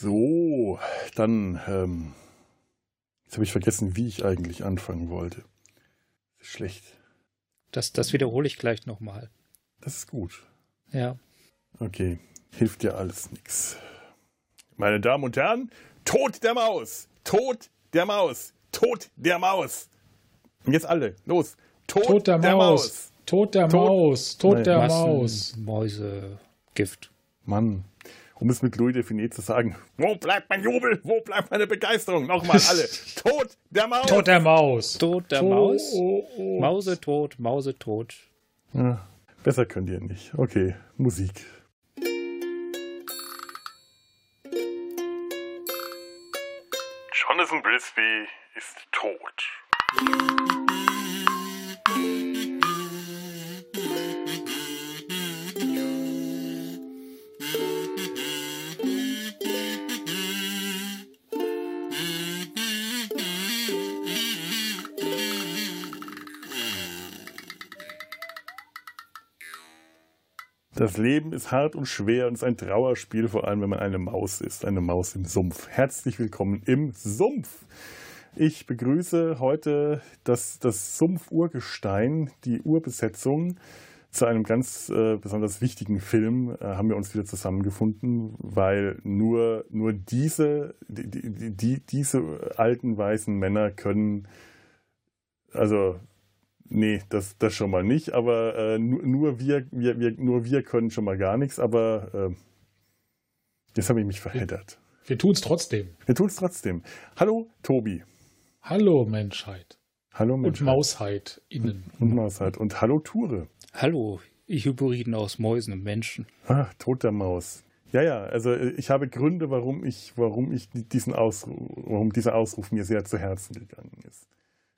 So, dann, ähm, jetzt habe ich vergessen, wie ich eigentlich anfangen wollte. Schlecht. Das, das wiederhole ich gleich nochmal. Das ist gut. Ja. Okay, hilft ja alles nichts. Meine Damen und Herren, Tod der Maus! Tod der Maus! Tod der Maus! Und jetzt alle, los! Tod, Tod der, der Maus. Maus! Tod der Tod- Maus. Tod Nein. der Massen, Maus. Mäuse, Gift. Mann, um es mit Louis Define zu sagen, wo bleibt mein Jubel? Wo bleibt meine Begeisterung? Nochmal alle. Tod der Maus! Tod der Maus. Tod der Maus. oh, oh. Mause tot, Mause tot. Ja, besser könnt ihr nicht. Okay, Musik. Jonathan Brisby ist tot. Das Leben ist hart und schwer und ist ein Trauerspiel, vor allem wenn man eine Maus ist, eine Maus im Sumpf. Herzlich willkommen im Sumpf. Ich begrüße heute das, das Sumpf-Urgestein, die Urbesetzung. Zu einem ganz äh, besonders wichtigen Film äh, haben wir uns wieder zusammengefunden, weil nur, nur diese, die, die, die, diese alten weißen Männer können, also Nee, das, das schon mal nicht, aber äh, nur, nur, wir, wir, wir, nur wir können schon mal gar nichts, aber äh, jetzt habe ich mich verheddert. Wir tun's trotzdem. Wir tun es trotzdem. Hallo, Tobi. Hallo Menschheit. Hallo, Und Mensch. Mausheit innen. Und Mausheit. Und hallo, Ture. Hallo, Hybriden aus Mäusen und Menschen. Ah, Tod der Maus. Ja, ja, also äh, ich habe Gründe, warum ich, warum ich diesen Ausruf, warum dieser Ausruf mir sehr zu Herzen gegangen ist.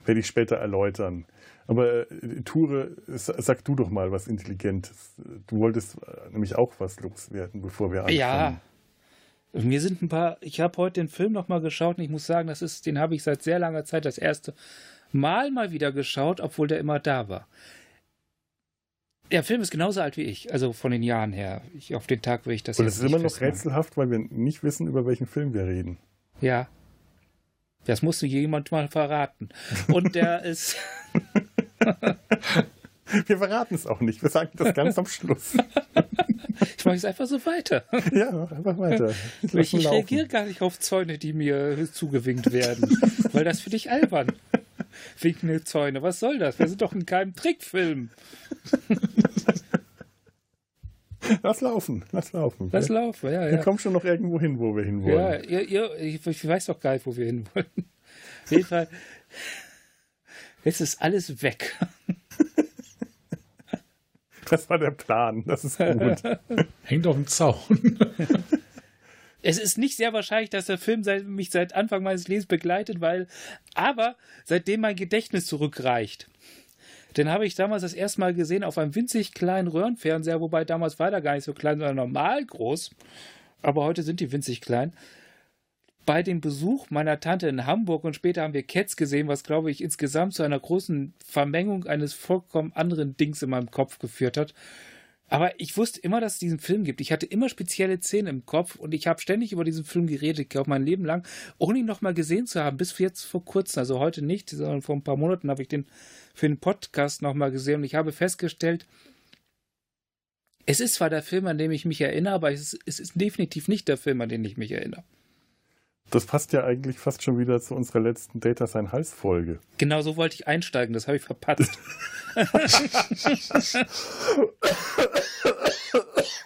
Werde ich später erläutern. Aber äh, Ture, sa- sag du doch mal was Intelligentes. Du wolltest äh, nämlich auch was loswerden, bevor wir anfangen. Ja. Mir sind ein paar, ich habe heute den Film nochmal geschaut und ich muss sagen, das ist, den habe ich seit sehr langer Zeit das erste Mal mal wieder geschaut, obwohl der immer da war. Der Film ist genauso alt wie ich, also von den Jahren her. Ich, auf den Tag will ich das Und es ist immer noch festmachen. rätselhaft, weil wir nicht wissen, über welchen Film wir reden. Ja. Das musste jemand mal verraten. Und der ist, Wir verraten es auch nicht. Wir sagen das ganz am Schluss. ich mache es einfach so weiter. Ja, einfach weiter. Ich, ich laufen. reagiere gar nicht auf Zäune, die mir zugewinkt werden, weil das finde ich albern. Winkende Zäune, was soll das? Wir sind doch in keinem Trickfilm. Lass laufen, lass laufen. Lass wir, laufen, ja, wir ja. kommen schon noch irgendwo hin, wo wir Ja, hinwollen. ihr, ihr, ich, ich weiß doch gar nicht, wo wir hinwollen. Auf jeden Fall, jetzt ist alles weg. Das war der Plan. Das ist gut. Hängt auf dem Zaun. Es ist nicht sehr wahrscheinlich, dass der Film seit, mich seit Anfang meines Lebens begleitet, weil, aber seitdem mein Gedächtnis zurückreicht. Den habe ich damals das erste Mal gesehen auf einem winzig kleinen Röhrenfernseher, wobei damals war der gar nicht so klein, sondern normal groß. Aber heute sind die winzig klein. Bei dem Besuch meiner Tante in Hamburg und später haben wir Cats gesehen, was glaube ich insgesamt zu einer großen Vermengung eines vollkommen anderen Dings in meinem Kopf geführt hat. Aber ich wusste immer, dass es diesen Film gibt. Ich hatte immer spezielle Szenen im Kopf und ich habe ständig über diesen Film geredet, ich glaube mein Leben lang, ohne ihn nochmal gesehen zu haben, bis jetzt vor kurzem, also heute nicht, sondern vor ein paar Monaten habe ich den für den Podcast nochmal gesehen und ich habe festgestellt, es ist zwar der Film, an den ich mich erinnere, aber es ist, es ist definitiv nicht der Film, an den ich mich erinnere. Das passt ja eigentlich fast schon wieder zu unserer letzten Data Sein Hals Folge. Genau so wollte ich einsteigen, das habe ich verpatzt.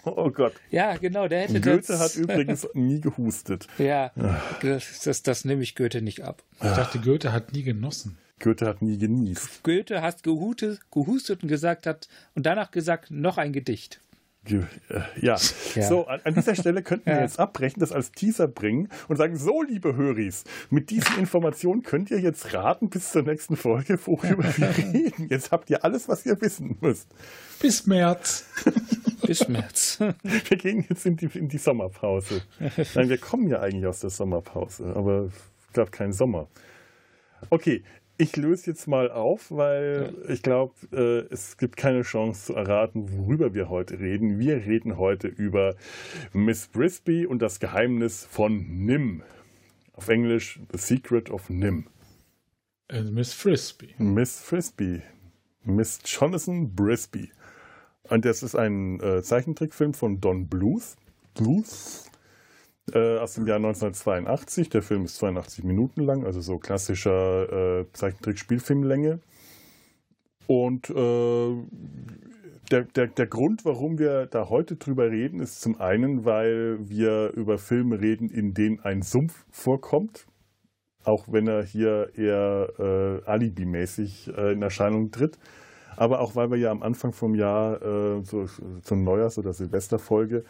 Oh Gott. ja, genau, der hätte Goethe das. hat übrigens nie gehustet. Ja, das, das, das nehme ich Goethe nicht ab. Ich dachte, Goethe hat nie genossen. Goethe hat nie genießt. Goethe hat gehustet, gehustet und gesagt hat und danach gesagt, noch ein Gedicht. Äh, Ja. Ja. so, an, an dieser Stelle könnten wir Ja. jetzt abbrechen, das als Teaser bringen und sagen, so, liebe Höris, mit diesen Informationen könnt ihr jetzt raten bis zur nächsten Folge, worüber wir reden. Jetzt habt ihr alles, was ihr wissen müsst. Bis März. Bis März. Wir gehen jetzt in die, in die Sommerpause. Nein, wir kommen ja eigentlich aus der Sommerpause, aber es gab keinen Sommer. Okay, ich löse jetzt mal auf, weil ja. ich glaube, äh, es gibt keine Chance zu erraten, worüber wir heute reden. Wir reden heute über Miss Brisby und das Geheimnis von Nim. Auf Englisch The Secret of Nim. Äh, Miss Frisbee. Miss Frisbee. Miss Jonathan Brisby. Und das ist ein äh, Zeichentrickfilm von Don Bluth. Bluth äh, aus dem Jahr 1982. Der Film ist 82 Minuten lang, also so klassischer äh, Zeichentrick-Spielfilmlänge. Und äh, der, der, der Grund, warum wir da heute drüber reden, ist zum einen, weil wir über Filme reden, in denen ein Sumpf vorkommt. Auch wenn er hier eher äh, alibimäßig äh, in Erscheinung tritt aber auch weil wir ja am Anfang vom Jahr äh, so, zur Neujahrs- oder Silvesterfolge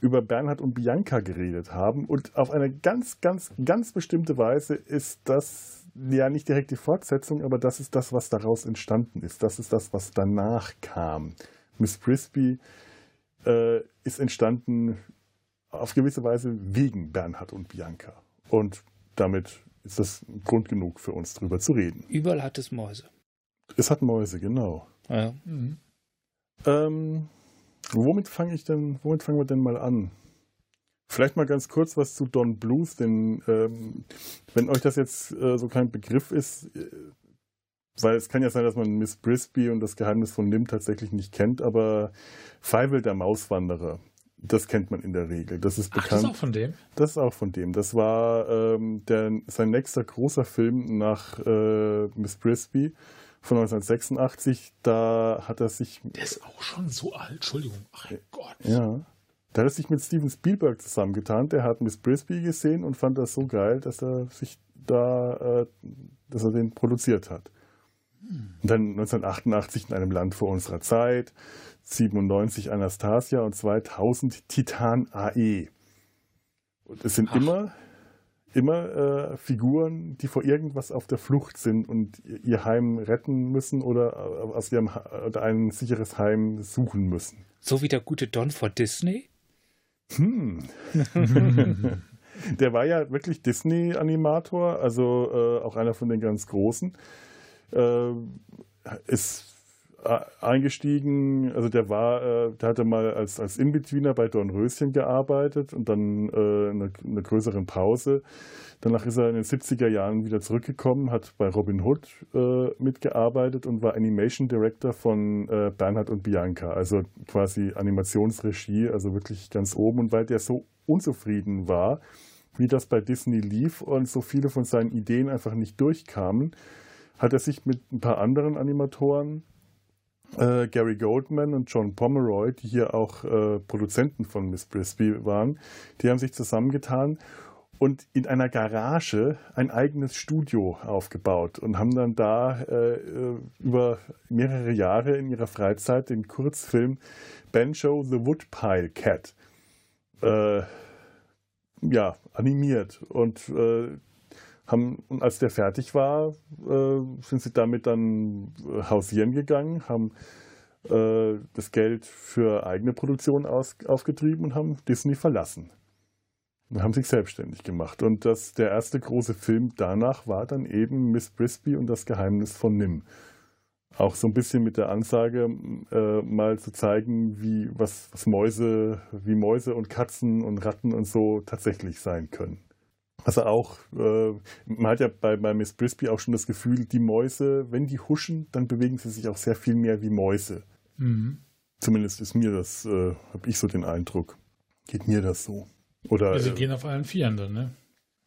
über Bernhard und Bianca geredet haben. Und auf eine ganz, ganz, ganz bestimmte Weise ist das ja nicht direkt die Fortsetzung, aber das ist das, was daraus entstanden ist. Das ist das, was danach kam. Miss Frisbee äh, ist entstanden auf gewisse Weise wegen Bernhard und Bianca. Und damit ist das Grund genug für uns, darüber zu reden. Überall hat es Mäuse. Es hat Mäuse, genau. Ja. Mhm. Ähm, womit fange ich denn, womit fangen wir denn mal an? Vielleicht mal ganz kurz was zu Don Bluth, denn ähm, wenn euch das jetzt äh, so kein Begriff ist, äh, weil es kann ja sein, dass man Miss Brisby und das Geheimnis von Nim tatsächlich nicht kennt, aber Feivel der Mauswanderer, das kennt man in der Regel. Das ist bekannt. Ach, das ist auch von dem? Das ist auch von dem. Das war ähm, der, sein nächster großer Film nach äh, Miss Brisby von 1986. Da hat er sich. Der ist auch schon so alt, Entschuldigung. Ach Gott. Ja. Da hat er sich mit Steven Spielberg zusammengetan. Der hat Miss Brisby gesehen und fand das so geil, dass er sich da, äh, dass er den produziert hat. Hm. Und dann 1988 in einem Land vor unserer Zeit, 97 Anastasia und 2000 Titan AE. Und es sind Ach. immer immer äh, Figuren, die vor irgendwas auf der Flucht sind und ihr Heim retten müssen oder äh, aus ihrem oder ein sicheres Heim suchen müssen. So wie der gute Don vor Disney? Hm. der war ja wirklich Disney-Animator, also äh, auch einer von den ganz großen. Äh, ist eingestiegen, also der war, äh, der hatte mal als, als Inbetweener bei Dornröschen gearbeitet und dann äh, eine, eine größere Pause. Danach ist er in den 70er Jahren wieder zurückgekommen, hat bei Robin Hood äh, mitgearbeitet und war Animation Director von äh, Bernhard und Bianca, also quasi Animationsregie, also wirklich ganz oben. Und weil der so unzufrieden war, wie das bei Disney lief und so viele von seinen Ideen einfach nicht durchkamen, hat er sich mit ein paar anderen Animatoren äh, Gary Goldman und John Pomeroy, die hier auch äh, Produzenten von Miss Brisby waren, die haben sich zusammengetan und in einer Garage ein eigenes Studio aufgebaut und haben dann da äh, über mehrere Jahre in ihrer Freizeit den Kurzfilm Banjo the Woodpile Cat äh, ja, animiert. Und äh, haben, und als der fertig war, äh, sind sie damit dann äh, hausieren gegangen, haben äh, das Geld für eigene Produktion aus, aufgetrieben und haben Disney verlassen. Und haben sich selbstständig gemacht. Und das, der erste große Film danach war dann eben Miss Brisby und das Geheimnis von Nim. Auch so ein bisschen mit der Ansage, äh, mal zu zeigen, wie, was, was Mäuse, wie Mäuse und Katzen und Ratten und so tatsächlich sein können. Also auch, äh, man hat ja bei, bei Miss Brisby auch schon das Gefühl, die Mäuse, wenn die huschen, dann bewegen sie sich auch sehr viel mehr wie Mäuse. Mhm. Zumindest ist mir das, äh, habe ich so den Eindruck. Geht mir das so. Oder, ja, sie äh, gehen auf allen Vieren dann, ne?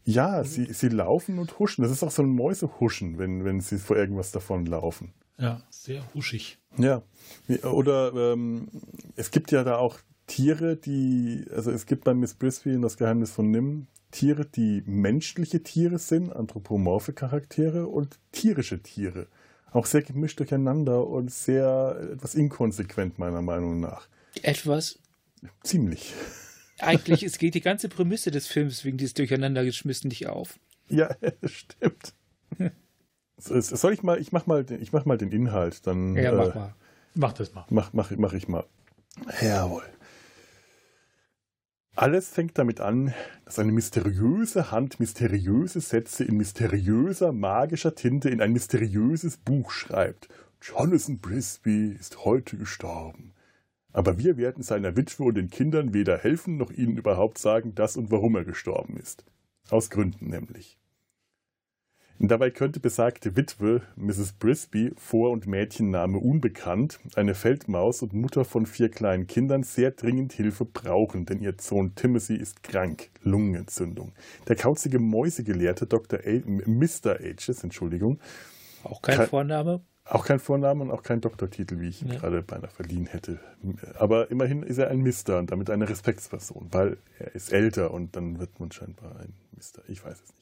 Ja, sie, sie laufen und huschen. Das ist auch so ein Mäusehuschen, wenn, wenn sie vor irgendwas davon laufen. Ja, sehr huschig. Ja. Oder ähm, es gibt ja da auch Tiere, die, also es gibt bei Miss Brisby das Geheimnis von Nim Tiere, die menschliche Tiere sind, anthropomorphe Charaktere und tierische Tiere. Auch sehr gemischt durcheinander und sehr etwas inkonsequent, meiner Meinung nach. Etwas? Ziemlich. Eigentlich es geht die ganze Prämisse des Films wegen dieses Durcheinandergeschmissen nicht auf. Ja, stimmt. Soll ich mal, ich mach mal, ich mach mal den Inhalt, dann. Ja, mach äh, mal. Mach das mal. Mach, mach, mach ich mal. Jawohl. Alles fängt damit an, dass eine mysteriöse Hand mysteriöse Sätze in mysteriöser magischer Tinte in ein mysteriöses Buch schreibt. Jonathan Brisby ist heute gestorben. Aber wir werden seiner Witwe und den Kindern weder helfen noch ihnen überhaupt sagen, dass und warum er gestorben ist. Aus Gründen nämlich. Dabei könnte besagte Witwe, Mrs. Brisby, Vor- und Mädchenname unbekannt, eine Feldmaus und Mutter von vier kleinen Kindern, sehr dringend Hilfe brauchen, denn ihr Sohn Timothy ist krank, Lungenentzündung. Der kauzige Mäusegelehrte Dr. A, Mr. Ages, Entschuldigung. Auch kein Vorname? Auch kein Vorname und auch kein Doktortitel, wie ich ihn Ja. gerade beinahe verliehen hätte. Aber immerhin ist er ein Mister und damit eine Respektsperson, weil er ist älter und dann wird man scheinbar ein Mister. Ich weiß es nicht.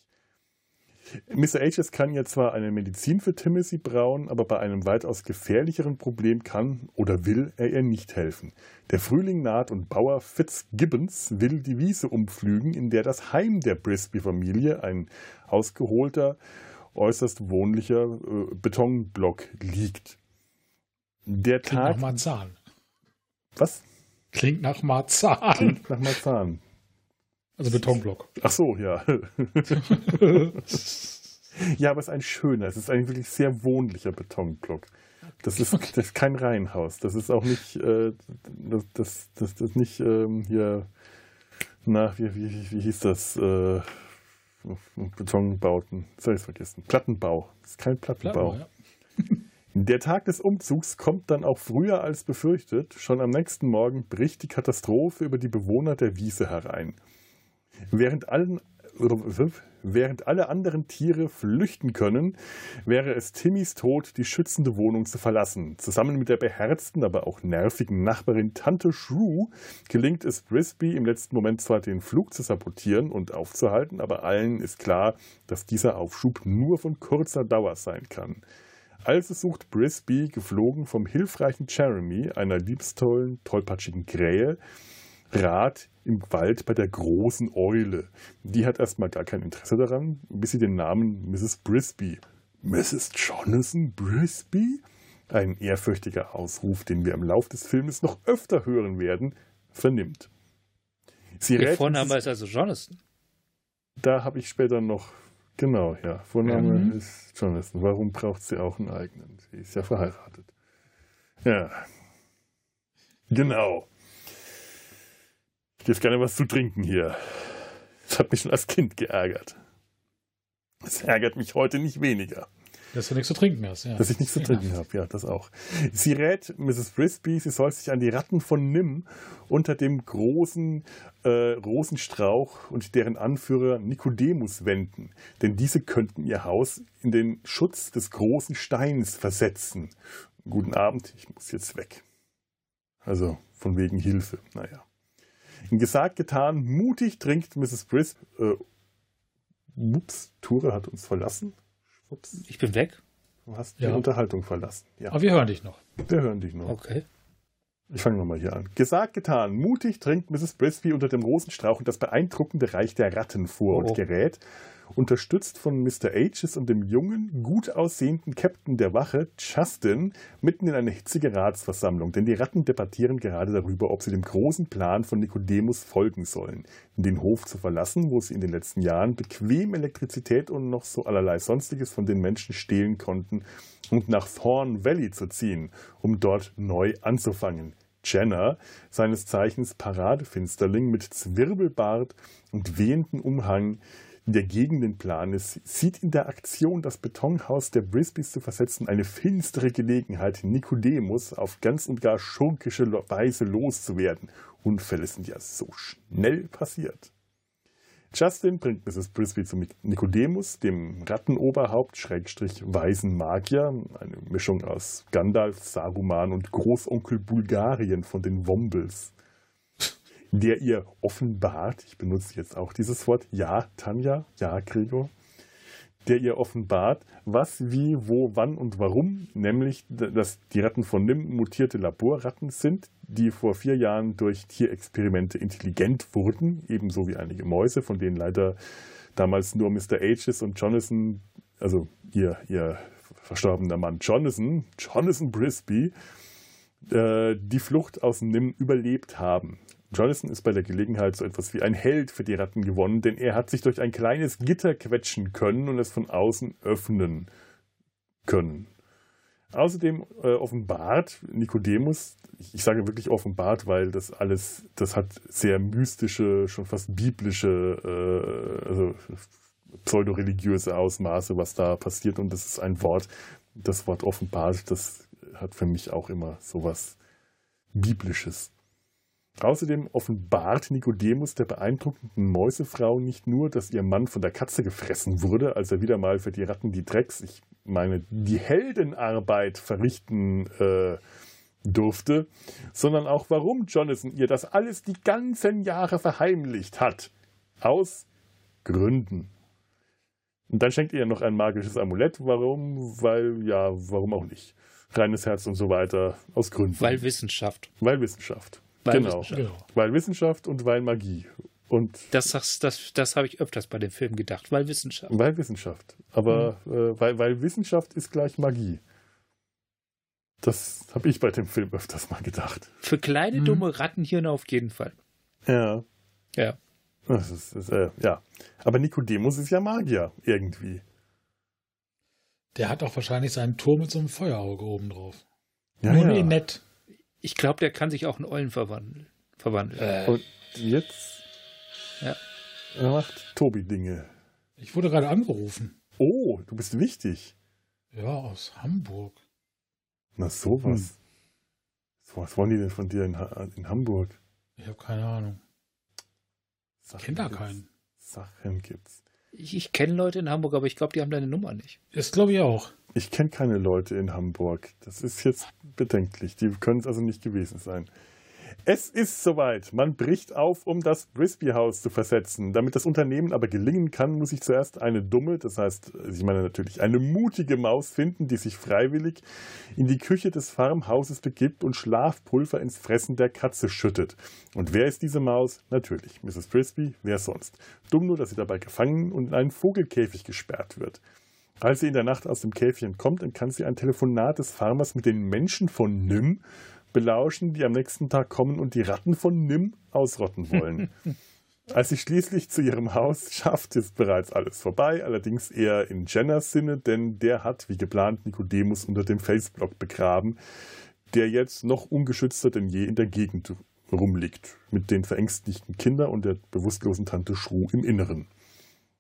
Mr. Ages kann ja zwar eine Medizin für Timothy brauen, aber bei einem weitaus gefährlicheren Problem kann oder will er ihr nicht helfen. Der Frühling naht und Bauer Fitzgibbons will die Wiese umpflügen, in der das Heim der Brisby-Familie, ein ausgeholter, äußerst wohnlicher äh, Betonblock liegt. Der Klingt nach Tag. Marzahn. Was? Klingt nach Marzahn. Klingt nach Marzahn. Also Betonblock. Ach so, ja. ja, aber es ist ein schöner, es ist ein wirklich sehr wohnlicher Betonblock. Das ist, das ist kein Reihenhaus. Das ist auch nicht, äh, das, das, das, das ist nicht ähm, hier, na, wie, wie, wie hieß das? Äh, Betonbauten. Das habe ich vergessen. Plattenbau. Das ist kein Plattenbau. Klar, ja. Der Tag des Umzugs kommt dann auch früher als befürchtet. Schon am nächsten Morgen bricht die Katastrophe über die Bewohner der Wiese herein. Während, allen, während alle anderen Tiere flüchten können, wäre es Timmys Tod, die schützende Wohnung zu verlassen. Zusammen mit der beherzten, aber auch nervigen Nachbarin Tante Shrew gelingt es Brisby im letzten Moment zwar den Flug zu sabotieren und aufzuhalten, aber allen ist klar, dass dieser Aufschub nur von kurzer Dauer sein kann. Also sucht Brisby, geflogen vom hilfreichen Jeremy, einer liebstollen, tollpatschigen Krähe, Rat im Wald bei der großen Eule. Die hat erstmal gar kein Interesse daran, bis sie den Namen Mrs. Brisby. Mrs. Jonathan Brisby? Ein ehrfürchtiger Ausruf, den wir im Lauf des Filmes noch öfter hören werden, vernimmt. Sie rät Vorname ist also Jonathan. Da habe ich später noch, genau, ja, Vorname Mhm. ist Jonathan. Warum braucht sie auch einen eigenen? Sie ist ja verheiratet. Ja. Genau. Ich gebe gerne was zu trinken hier. Das hat mich schon als Kind geärgert. Es ärgert mich heute nicht weniger. Dass du nichts zu trinken hast. Ja. Dass ich nichts zu trinken habe, ja, das auch. Sie rät Mrs. Frisbee, sie soll sich an die Ratten von Nim unter dem großen äh, Rosenstrauch und deren Anführer Nikodemus wenden, denn diese könnten ihr Haus in den Schutz des großen Steins versetzen. Guten Abend, ich muss jetzt weg. Also von wegen Hilfe, naja. Gesagt, getan, mutig trinkt Mrs. Brisk. Äh, ups, Ture hat uns verlassen. Ups, Ich bin weg. du hast Ja. die Unterhaltung verlassen. Ja, Aber wir hören dich noch. wir hören dich noch. Okay. Ich fange nochmal hier an. Gesagt, getan. Mutig trinkt Mrs. Brisby unter dem Rosenstrauch in das beeindruckende Reich der Ratten vor Oh. und gerät, unterstützt von Mr. Ages und dem jungen, gut aussehenden Captain der Wache, Justin, mitten in eine hitzige Ratsversammlung, denn die Ratten debattieren gerade darüber, ob sie dem großen Plan von Nikodemus folgen sollen, den Hof zu verlassen, wo sie in den letzten Jahren bequem Elektrizität und noch so allerlei Sonstiges von den Menschen stehlen konnten, und nach Thorn Valley zu ziehen, um dort neu anzufangen. Jenner, seines Zeichens Paradefinsterling mit Zwirbelbart und wehenden Umhang, der gegen den Plan ist, sieht in der Aktion, das Betonhaus der Brisbys zu versetzen, eine finstere Gelegenheit, Nikodemus auf ganz und gar schurkische Weise loszuwerden. Unfälle sind ja so schnell passiert. Justin bringt Mrs. Brisby zu Nikodemus, dem Rattenoberhaupt, Schrägstrich weisen Magier, eine Mischung aus Gandalf, Saruman und Großonkel Bulgarien von den Wombles, der ihr offenbart, ich benutze jetzt auch dieses Wort, ja, Tanja, ja, Gregor, der ihr offenbart, was, wie, wo, wann und warum, nämlich, dass die Ratten von Nim mutierte Laborratten sind, die vor vier Jahren durch Tierexperimente intelligent wurden, ebenso wie einige Mäuse, von denen leider damals nur Mr. Ages und Jonathan, also ihr, ihr verstorbener Mann Jonathan, Jonathan Brisby, äh, die Flucht aus Nim überlebt haben. Jonathan ist bei der Gelegenheit so etwas wie ein Held für die Ratten gewonnen, denn er hat sich durch ein kleines Gitter quetschen können und es von außen öffnen können. Außerdem äh, offenbart Nikodemus, ich, sage wirklich offenbart, weil das alles, das hat sehr mystische, schon fast biblische, äh, also pseudoreligiöse Ausmaße, was da passiert. Und das ist ein Wort, das Wort offenbart, das hat für mich auch immer sowas Biblisches. Außerdem offenbart Nikodemus der beeindruckenden Mäusefrau nicht nur, dass ihr Mann von der Katze gefressen wurde, als er wieder mal für die Ratten die Drecks, ich meine, die Heldenarbeit verrichten äh, durfte, sondern auch warum Jonathan ihr das alles die ganzen Jahre verheimlicht hat. Aus Gründen. Und dann schenkt ihr noch ein magisches Amulett. Warum? Weil, ja, warum auch nicht? Reines Herz und so weiter. Aus Gründen. Weil Wissenschaft. Weil Wissenschaft. Weil genau. Wissenschaft. genau. Weil Wissenschaft und weil Magie. Und das das, das, das habe ich öfters bei dem Film gedacht, weil Wissenschaft. Weil Wissenschaft. Aber mhm. äh, weil, weil Wissenschaft ist gleich Magie. Das habe ich bei dem Film öfters mal gedacht. Für kleine, mhm. dumme Rattenhirne auf jeden Fall. Ja. Ja. Das ist, das, äh, ja. Aber Nikodemus ist ja Magier, irgendwie. Der hat auch wahrscheinlich seinen Turm mit so einem Feuerauge oben drauf. Ja, Nur ja. nett. Ich glaube, der kann sich auch in Eulen verwandeln. verwandeln. Äh. Und jetzt ja. macht Tobi Dinge. Ich wurde gerade angerufen. Oh, du bist wichtig. Ja, aus Hamburg. Na sowas. Hm. Was wollen die denn von dir in, in Hamburg? Ich habe keine Ahnung. Ich kenne da keinen. Sachen gibt's. Ich, ich kenne Leute in Hamburg, aber ich glaube, die haben deine Nummer nicht. Das glaube ich auch. Ich kenne keine Leute in Hamburg. Das ist jetzt bedenklich. Die können es also nicht gewesen sein. Es ist soweit. Man bricht auf, um das Brisby-Haus zu versetzen. Damit das Unternehmen aber gelingen kann, muss ich zuerst eine dumme, das heißt, ich meine natürlich eine mutige Maus finden, die sich freiwillig in die Küche des Farmhauses begibt und Schlafpulver ins Fressen der Katze schüttet. Und wer ist diese Maus? Natürlich, Mrs. Brisby, wer sonst? Dumm nur, dass sie dabei gefangen und in einen Vogelkäfig gesperrt wird. Als sie in der Nacht aus dem Käfchen kommt, dann kann sie ein Telefonat des Farmers mit den Menschen von Nym belauschen, die am nächsten Tag kommen und die Ratten von Nim ausrotten wollen. Als sie schließlich zu ihrem Haus schafft, ist bereits alles vorbei, allerdings eher in Jenners Sinne, denn der hat, wie geplant, Nikodemus unter dem Felsblock begraben, der jetzt noch ungeschützter denn je in der Gegend rumliegt, mit den verängstigten Kindern und der bewusstlosen Tante Shrew im Inneren.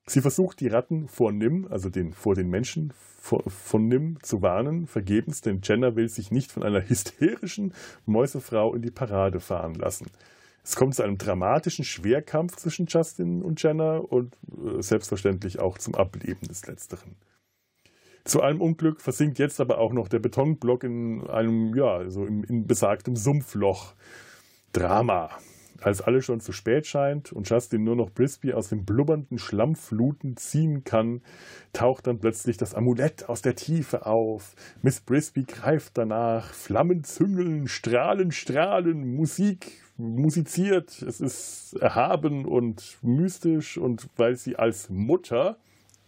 Sie versucht, die Ratten vor Nim, also den, vor den Menschen vor, von Nim, zu warnen, vergebens, denn Jenna will sich nicht von einer hysterischen Mäusefrau in die Parade fahren lassen. Es kommt zu einem dramatischen Schwerkampf zwischen Justin und Jenna und äh, selbstverständlich auch zum Ableben des Letzteren. Zu allem Unglück versinkt jetzt aber auch noch der Betonblock in einem, ja, so in, in besagtem Sumpfloch. Drama. Als alles schon zu spät scheint und Justin nur noch Brisby aus den blubbernden Schlammfluten ziehen kann, taucht dann plötzlich das Amulett aus der Tiefe auf. Miss Brisby greift danach, Flammen züngeln, Strahlen, Strahlen, Musik musiziert. Es ist erhaben und mystisch und weil sie als Mutter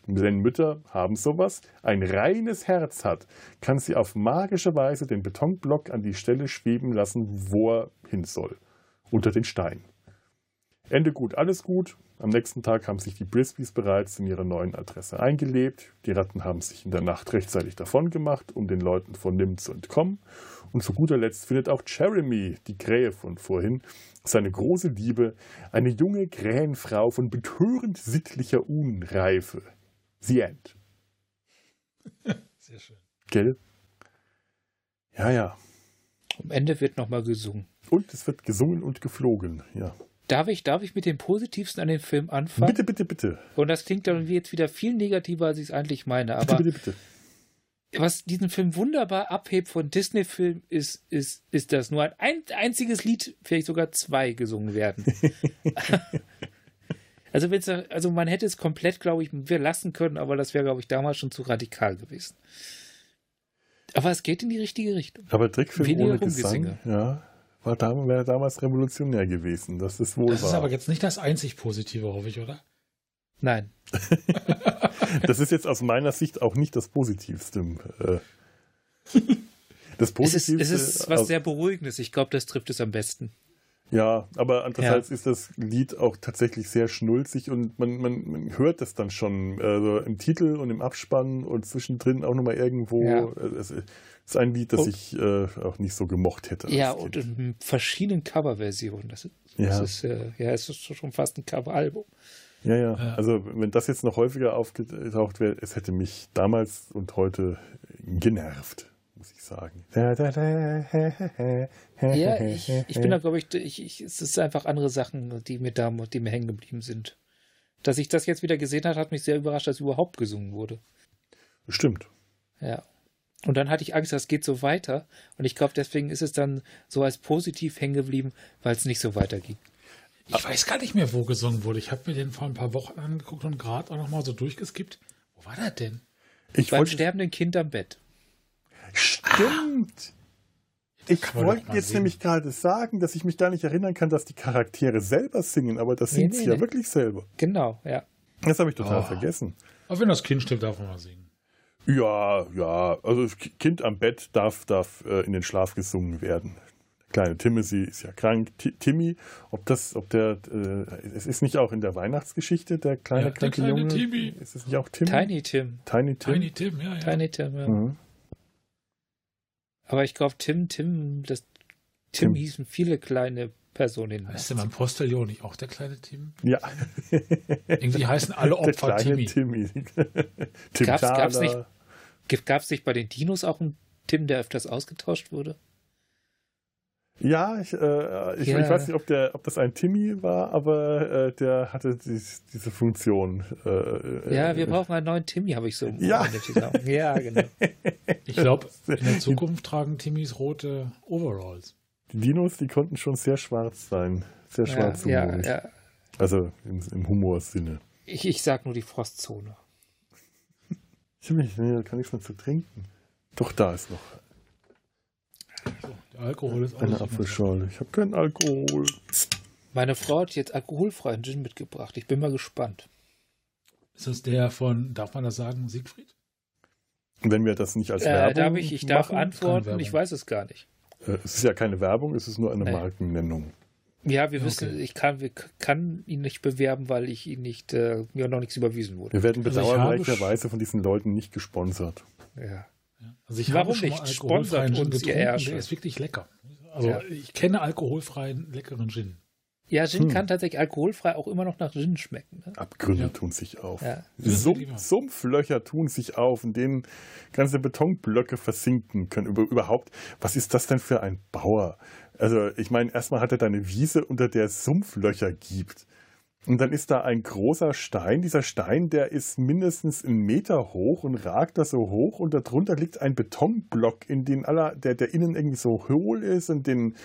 denn Mütter haben sowas, ein reines Herz hat, kann sie auf magische Weise den Betonblock an die Stelle schweben lassen, wo er hin soll unter den Steinen. Ende gut, alles gut. Am nächsten Tag haben sich die Brisbys bereits in ihrer neuen Adresse eingelebt. Die Ratten haben sich in der Nacht rechtzeitig davongemacht, um den Leuten von Nim zu entkommen. Und zu guter Letzt findet auch Jeremy, die Krähe von vorhin, seine große Liebe, eine junge Krähenfrau von betörend sittlicher Unreife. The End. Sehr schön. Gell? Ja, ja. Am Ende wird nochmal gesungen. Und es wird gesungen und geflogen, ja. Darf ich, darf ich mit dem Positivsten an den Film anfangen? Bitte, bitte, bitte. Und das klingt dann jetzt wieder viel negativer, als ich es eigentlich meine. Aber bitte, bitte, bitte. was diesen Film wunderbar abhebt von Disney-Filmen, ist, ist, ist, dass nur ein einziges Lied, vielleicht sogar zwei, gesungen werden. also, also man hätte es komplett, glaube ich, lassen können, aber das wäre, glaube ich, damals schon zu radikal gewesen. Aber es geht in die richtige Richtung. Aber Trickfilm Weniger ohne Gesang, ja war da, wäre damals revolutionär gewesen. Das ist wohl Das wahr. ist aber jetzt nicht das einzig Positive, hoffe ich, oder? Nein. das ist jetzt aus meiner Sicht auch nicht das Positivste. Äh. Das Positivste. Es ist, es ist was sehr Beruhigendes. Ich glaube, das trifft es am besten. Ja, aber andererseits ja. ist das Lied auch tatsächlich sehr schnulzig und man, man, man hört das dann schon also im Titel und im Abspann und zwischendrin auch nochmal irgendwo. Ja. Es ist ein Lied, das und, ich äh, auch nicht so gemocht hätte. Ja, und in verschiedenen Coverversionen. Das, das ja. ist äh, ja, es ist schon fast ein Coveralbum. Ja, ja, ja. Also wenn das jetzt noch häufiger aufgetaucht wäre, es hätte mich damals und heute genervt muss ich sagen. Ja, ich, ich bin da, glaube ich, ich, ich, es ist einfach andere Sachen, die mir da, die mir hängen geblieben sind. Dass ich das jetzt wieder gesehen habe, hat mich sehr überrascht, dass überhaupt gesungen wurde. Stimmt. Ja. Und dann hatte ich Angst, das geht so weiter. Und ich glaube, deswegen ist es dann so als positiv hängen geblieben, weil es nicht so weiterging. Ich weiß gar nicht mehr, wo gesungen wurde. Ich habe mir den vor ein paar Wochen angeguckt und gerade auch noch mal so durchgeskippt. Wo war das denn? Ich Beim sterbenden Kind am Bett. Stimmt. Ah. Ich wollte jetzt sehen. nämlich gerade sagen, dass ich mich gar nicht erinnern kann, dass die Charaktere selber singen, aber das nee, singt sie nee, ja nee. wirklich selber. Genau, ja. Das habe ich total oh. vergessen. Aber wenn das Kind stirbt, darf man mal singen. Ja, ja. Also das Kind am Bett darf, darf äh, in den Schlaf gesungen werden. Der kleine Timothy ist ja krank. T Timmy, ob das, ob der, äh, es ist nicht auch in der Weihnachtsgeschichte der kleine ja, kranke der kleine Junge. Timmy. Ist es nicht auch Tim? Tiny Tim. Tiny Tim. Tiny Tim, ja, ja. Tiny Tim, ja. Mhm. Aber ich glaube, Tim, Tim, das Tim, Tim hießen viele kleine Personen. Ist denn beim Postillon nicht auch der kleine Tim? Ja. Irgendwie heißen alle Opfer Timmy. Timmy. Tim gab's, gab's nicht, gab es nicht bei den Dinos auch einen Tim, der öfters ausgetauscht wurde? Ja, ich, äh, ich, ja. ich, weiß nicht, ob, der, ob das ein Timmy war, aber äh, der hatte dies, diese Funktion. Äh, ja, wir brauchen einen neuen Timmy, habe ich so ja. ja, genau. Ich glaube, in der Zukunft tragen Timmys rote Overalls. Die Dinos, die konnten schon sehr schwarz sein. Sehr schwarz ja, ja, ja. Also im, im Humorsinne. Ich, ich sag nur die Frostzone. Ich habe mich, nee, da kann nichts mehr zu trinken. Doch, da ist noch der Alkohol ist Eine Apfelschorle. Ich habe keinen Alkohol. Meine Frau hat jetzt alkoholfreien Gin mitgebracht. Ich bin mal gespannt. Ist das der von, darf man das sagen, Siegfried? Wenn wir das nicht als äh, Werbung darf ich, ich darf antworten, ich weiß es gar nicht. Äh, es ist ja keine Werbung, es ist nur eine nee. Markennennung. Ja, wir okay. wissen, ich kann, wir, kann ihn nicht bewerben, weil ich ihn nicht, äh, mir noch nichts überwiesen wurde. Wir werden also bedauerlicherweise von diesen Leuten nicht gesponsert. Ja. Also ich Warum nicht? Sponsert uns ihr Ärsche. Der ist wirklich lecker. Also ja. ich kenne alkoholfreien leckeren Gin. Ja, Gin hm. kann tatsächlich alkoholfrei auch immer noch nach Gin schmecken. Ne? Abgründe ja. tun sich auf. Ja. Sumpflöcher tun sich auf, in denen ganze Betonblöcke versinken können. Über, überhaupt, was ist das denn für ein Bauer? Also ich meine, erstmal hat er da eine Wiese, unter der es Sumpflöcher gibt. Und dann ist da ein großer Stein. Dieser Stein, der ist mindestens einen Meter hoch und ragt da so hoch. Und darunter liegt ein Betonblock, in den aller, der, der innen irgendwie so hohl ist und den